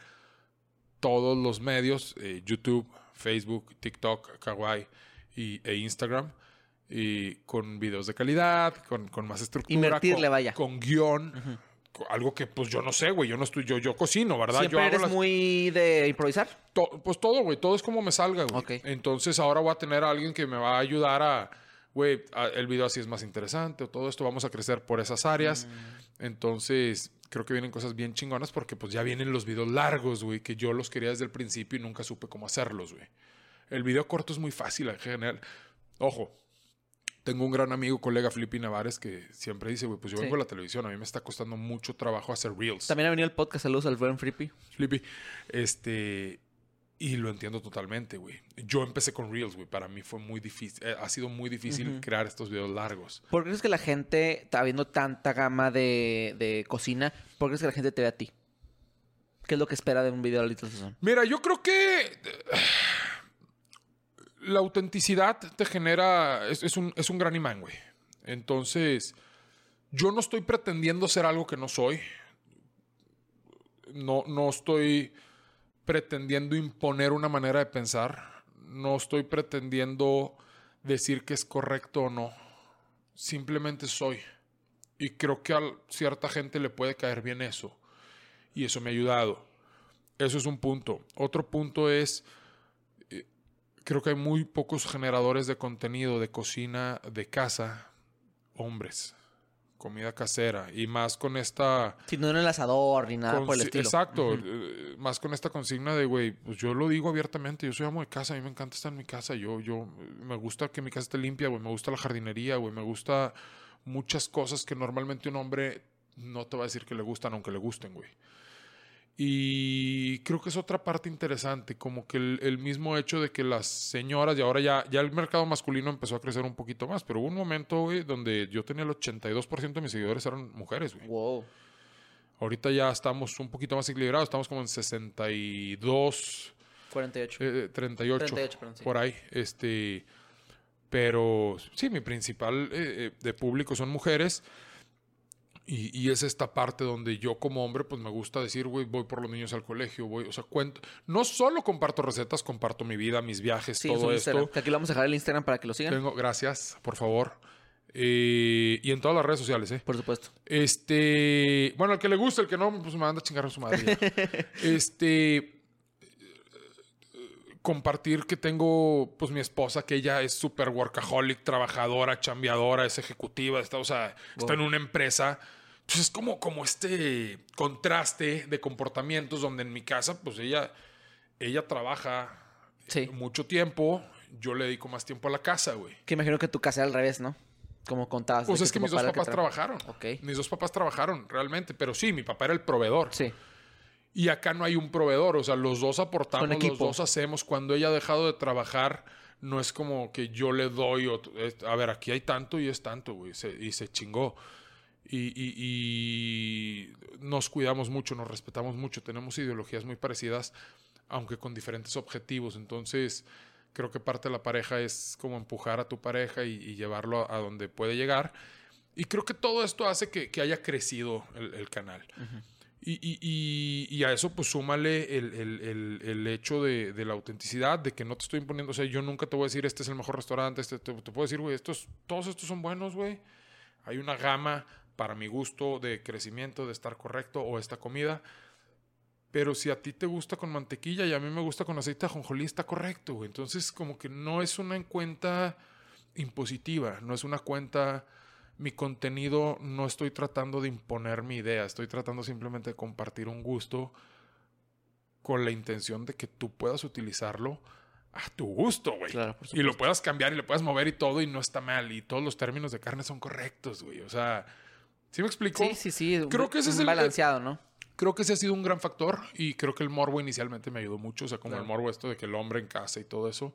todos los medios: eh, YouTube, Facebook, TikTok, Kawaii y, e Instagram y con videos de calidad, con, con más estructura. Invertirle, con, vaya. Con guion. Algo que pues yo no sé, güey. Yo no estoy, yo, yo cocino, ¿verdad? ¿Siempre yo eres muy de improvisar? pues todo, güey. Todo es como me salga, güey. Entonces ahora voy a tener a alguien que me va a ayudar a, güey, el video así es más interesante o todo esto. Vamos a crecer por esas áreas. Mm. Entonces creo que vienen cosas bien chingonas porque pues ya vienen los videos largos, güey, que yo los quería desde el principio y nunca supe cómo hacerlos, güey. El video corto es muy fácil en general. Ojo, tengo un gran amigo, colega Flippy Navares, que siempre dice, güey, pues yo vengo a la televisión, a mí me está costando mucho trabajo hacer reels. También ha venido el podcast, saludos al buen Flippy. Flippy, este, y lo entiendo totalmente, güey. Yo empecé con reels, güey, para mí fue muy difícil, eh, ha sido muy difícil crear estos videos largos. ¿Por qué crees que la gente, está viendo tanta gama de, de cocina, por qué crees que la gente te ve a ti? ¿Qué es lo que espera de un video de Little Mira, yo creo que la autenticidad te genera, es, un, es un gran imán, güey. Entonces, yo no estoy pretendiendo ser algo que no soy. No, no estoy pretendiendo imponer una manera de pensar. No estoy pretendiendo decir que es correcto o no. Simplemente soy. Y creo que a cierta gente le puede caer bien eso. Y eso me ha ayudado. Eso es un punto. Otro punto es creo que hay muy pocos generadores de contenido de cocina de casa, hombres, comida casera, y más con esta... Si no en el asador ni nada por el estilo. Exacto, eh, más con esta consigna de, güey, pues yo lo digo abiertamente, yo soy amo de casa, a mí me encanta estar en mi casa, yo, yo, me gusta que mi casa esté limpia, güey, me gusta la jardinería, güey, me gusta muchas cosas que normalmente un hombre no te va a decir que le gustan, aunque le gusten, güey. Y creo que es otra parte interesante, como que el, mismo hecho de que las señoras, y ahora ya, ya el mercado masculino empezó a crecer un poquito más, pero hubo un momento, güey, donde yo tenía el 82% de mis seguidores eran mujeres, güey. Wow. Ahorita ya estamos un poquito más equilibrados, estamos como en 62, 48. eh, 38, 38, perdón, sí. por ahí. Este, pero sí, mi principal eh, eh, de público son mujeres. Y, y es esta parte donde yo como hombre, pues me gusta decir, güey, voy por los niños al colegio, voy, o sea, cuento. No solo comparto recetas, comparto mi vida, mis viajes, Sí, todo esto. Que aquí lo vamos a dejar el Instagram para que lo sigan. Tengo, gracias, por favor. Eh, y en todas las redes sociales, ¿eh? Por supuesto. Este, bueno, el que le gusta, el que no, pues me manda a chingar a su madre. [laughs] este, compartir que tengo, pues mi esposa, que ella es súper workaholic, trabajadora, chambeadora, es ejecutiva, está, o sea, está en una empresa. Entonces es como, como este contraste de comportamientos donde en mi casa, pues ella, ella trabaja Sí. mucho tiempo, yo le dedico más tiempo a la casa, güey. Que imagino que tu casa era al revés, ¿no? Como contabas. Pues es que mis dos papás tra- trabajaron. Mis dos papás trabajaron realmente, pero sí, mi papá era el proveedor. Sí. Y acá no hay un proveedor, o sea, los dos aportamos, los dos hacemos. Cuando ella ha dejado de trabajar, no es como que yo le doy, o- es- a ver, aquí hay tanto y es tanto, güey, se- y se chingó. Y, y- y nos cuidamos mucho, nos respetamos mucho, tenemos ideologías muy parecidas, aunque con diferentes objetivos. Entonces, creo que parte de la pareja es como empujar a tu pareja y, y llevarlo a, a donde puede llegar. Y creo que todo esto hace que, que haya crecido el, el canal. Y, a eso, pues súmale el, el- el- el hecho de, de la autenticidad, de que no te estoy imponiendo. O sea, yo nunca te voy a decir, este es el mejor restaurante, este, te, te puedo decir, güey, estos, todos estos son buenos, güey. Hay una gama para mi gusto de crecimiento, de estar correcto o esta comida. Pero si a ti te gusta con mantequilla y a mí me gusta con aceite de ajonjolí, está correcto, güey. Entonces, como que no es una cuenta impositiva, no es una cuenta mi contenido no estoy tratando de imponer mi idea, estoy tratando simplemente de compartir un gusto con la intención de que tú puedas utilizarlo a tu gusto, güey. Claro, y lo puedas cambiar y lo puedas mover y todo y no está mal y todos los términos de carne son correctos, güey. O sea, ¿sí me explico? Sí, sí, sí. Creo que ese es el- balanceado, ¿no? Creo que ese ha sido un gran factor y creo que el morbo inicialmente me ayudó mucho, o sea, como Claro. el morbo esto de que el hombre en casa y todo eso.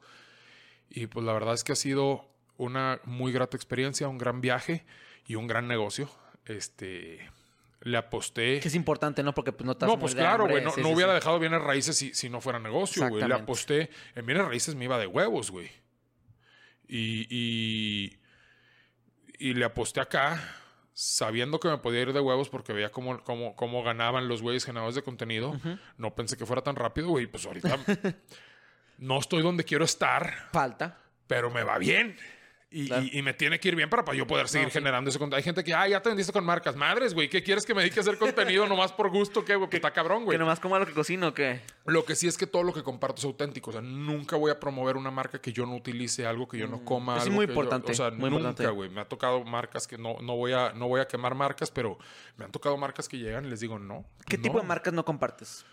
Y pues la verdad es que ha sido una muy grata experiencia, un gran viaje y un gran negocio. Este, le aposté. Que es importante, ¿no? Porque pues no estás No, pues claro, güey, no, Sí, no sí, hubiera sí. dejado bienes raíces si, si no fuera negocio, güey. Le aposté, en bienes raíces me iba de huevos, güey. Y, y, y le aposté acá, sabiendo que me podía ir de huevos porque veía cómo, cómo, cómo ganaban los güeyes generadores de contenido. No pensé que fuera tan rápido, güey. Pues ahorita [laughs] no estoy donde quiero estar, Falta. pero me va bien. Y, Claro. y- y me tiene que ir bien para, para yo poder seguir sí. generando ese contenido. Hay gente que, ah, ya te vendiste con marcas. Madres, güey, ¿qué quieres que me dedique a hacer contenido nomás por gusto? ¿Qué, güey? Pues está cabrón, güey. Que nomás coma lo que cocino, ¿o qué? Lo que sí es que todo lo que comparto es auténtico. O sea, nunca voy a promover una marca que yo no utilice, algo que yo no coma. Mm, Eso es algo muy yo- importante, o sea, muy nunca, importante. güey. Me ha tocado marcas que no, no, voy a, no voy a quemar marcas, pero me han tocado marcas que llegan y les digo no. ¿Qué no, tipo de marcas no compartes?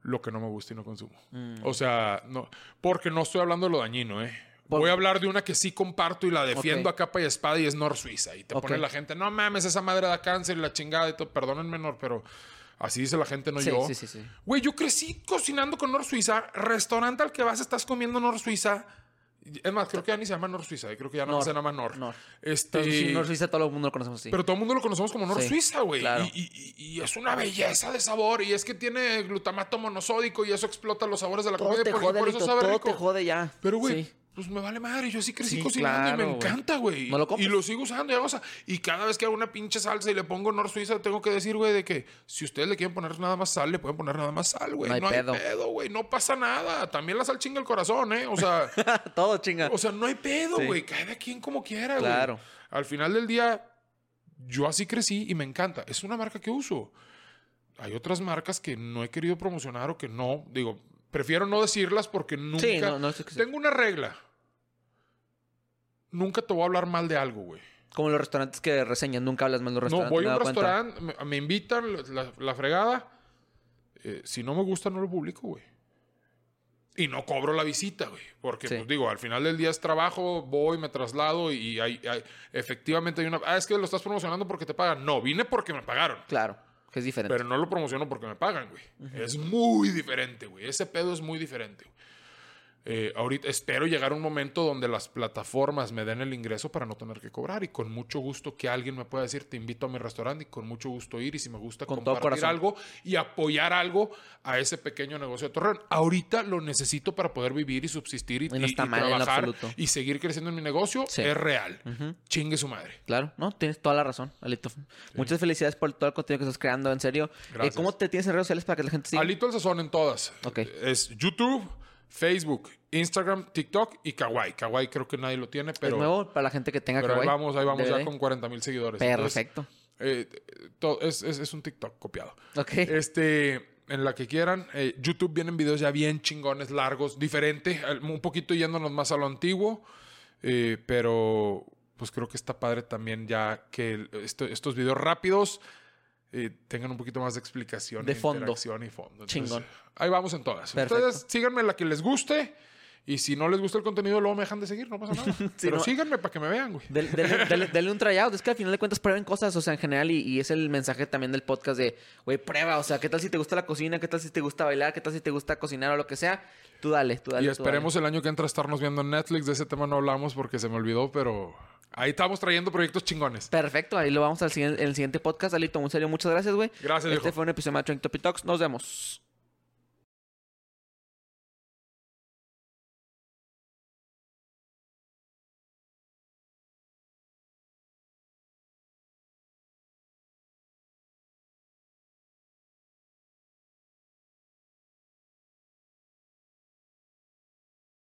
Lo que no me gusta y no consumo. Mm. O sea, no. Porque no estoy hablando de lo dañino, ¿eh? Por- Voy a hablar de una que sí comparto y la defiendo a capa y espada y es Nor Suiza. Y te pone la gente, no mames, esa madre da cáncer y la chingada y todo. Perdónenme, Nor, pero así dice la gente, no sí, yo. sí, sí, sí. Güey, yo crecí cocinando con Nor Suiza. Restaurante al que vas estás comiendo Nor Suiza. Es más, creo que ya ni se llama Nor Suiza. Creo que ya no se llama Nor. Nor. Este, Nor Suiza todo el mundo lo conocemos así. pero todo el mundo lo conocemos como Nor Sí, Suiza, güey. claro. Y, y- y- y es una belleza de sabor. Y es que tiene glutamato monosódico y eso explota los sabores de la todo comida. te y por, y jode, por eso Lito, sabe todo rico. te jode ya. Pero, güey, Sí. Pues me vale madre. Yo sí crecí Sí, cocinando y claro, me güey. encanta, güey. No y lo sigo usando. Y, hago, o sea, y cada vez que hago una pinche salsa y le pongo Nor Suiza, tengo que decir, güey, de que si ustedes le quieren poner nada más sal, le pueden poner nada más sal, güey. No No hay hay, pedo. güey. No pasa nada. También la sal chinga el corazón, ¿eh? O sea, [laughs] todo chinga. o sea, no hay pedo, Sí. güey. Cada quien como quiera, güey. Claro. Al final del día, yo así crecí y me encanta. Es una marca que uso. Hay otras marcas que no he querido promocionar o que no. Digo, prefiero no decirlas porque nunca. Sí, no, no, es que sí. Tengo una regla. Nunca te voy a hablar mal de algo, güey. Como los restaurantes que reseñan, nunca hablas mal de los No, restaurantes. voy me a un restaurante, me, me invitan, la, fregada. Eh, si no me gusta, no lo publico, güey. Y no cobro la visita, güey. Porque, Sí. pues digo, al final del día es trabajo, voy, me traslado y hay, hay- efectivamente hay una... Ah, es que lo estás promocionando porque te pagan. No, vine porque me pagaron. Claro, que es diferente. Pero no lo promociono porque me pagan, güey. Es muy diferente, güey. Ese pedo es muy diferente, güey. Eh, ahorita espero llegar a un momento donde las plataformas me den el ingreso para no tener que cobrar y con mucho gusto que alguien me pueda decir te invito a mi restaurante y con mucho gusto ir y si me gusta Con compartir algo y apoyar algo a ese pequeño negocio de Torreón. Ahorita lo necesito para poder vivir y subsistir y, Y no y- trabajar y seguir creciendo en mi negocio. Sí. Es real. Chingue su madre. Claro, no, tienes toda la razón, Alito. Muchas felicidades por todo el contenido que estás creando, en serio. Eh. ¿Cómo te tienes en redes sociales para que la gente siga? Alito el Sazón en todas. Ok. Es YouTube, Facebook, Instagram, TikTok y Kawaii. Kawaii creo que nadie lo tiene, pero, es nuevo para la gente que tenga pero ahí Kawaii. vamos, ahí vamos ya con 40 mil seguidores. Entonces, Perfecto. eh, es, es- es un TikTok copiado. Ok. Este, en la que quieran. Eh, YouTube vienen videos ya bien chingones, largos, diferente, un poquito yéndonos más a lo antiguo, eh, pero pues creo que está padre también ya que esto- estos videos rápidos tengan un poquito más de explicación, De e fondo. interacción y fondo. Entonces, Chingón. Ahí vamos en todas. Perfecto. Ustedes síganme la que les guste. Y si no les gusta el contenido, luego me dejan de seguir, no pasa nada. [laughs] Pero no- síganme para que me vean, güey. Del- un tryout. Es que al final de cuentas prueben cosas, o sea, en general, y, y es el mensaje también del podcast de, güey, prueba, o sea, ¿qué tal si te gusta la cocina? ¿Qué tal si te gusta bailar? ¿Qué tal si te gusta cocinar o lo que sea? Tú dale, tú dale. Y esperemos el año que entra estarnos viendo en Netflix. De ese tema no hablamos porque se me olvidó, pero ahí estamos trayendo proyectos chingones. Perfecto, ahí lo vamos al siguiente, en el siguiente podcast. Alito, en serio, muchas gracias, güey. Gracias, Este fue un episodio de Trending Topic Talks. Nos vemos.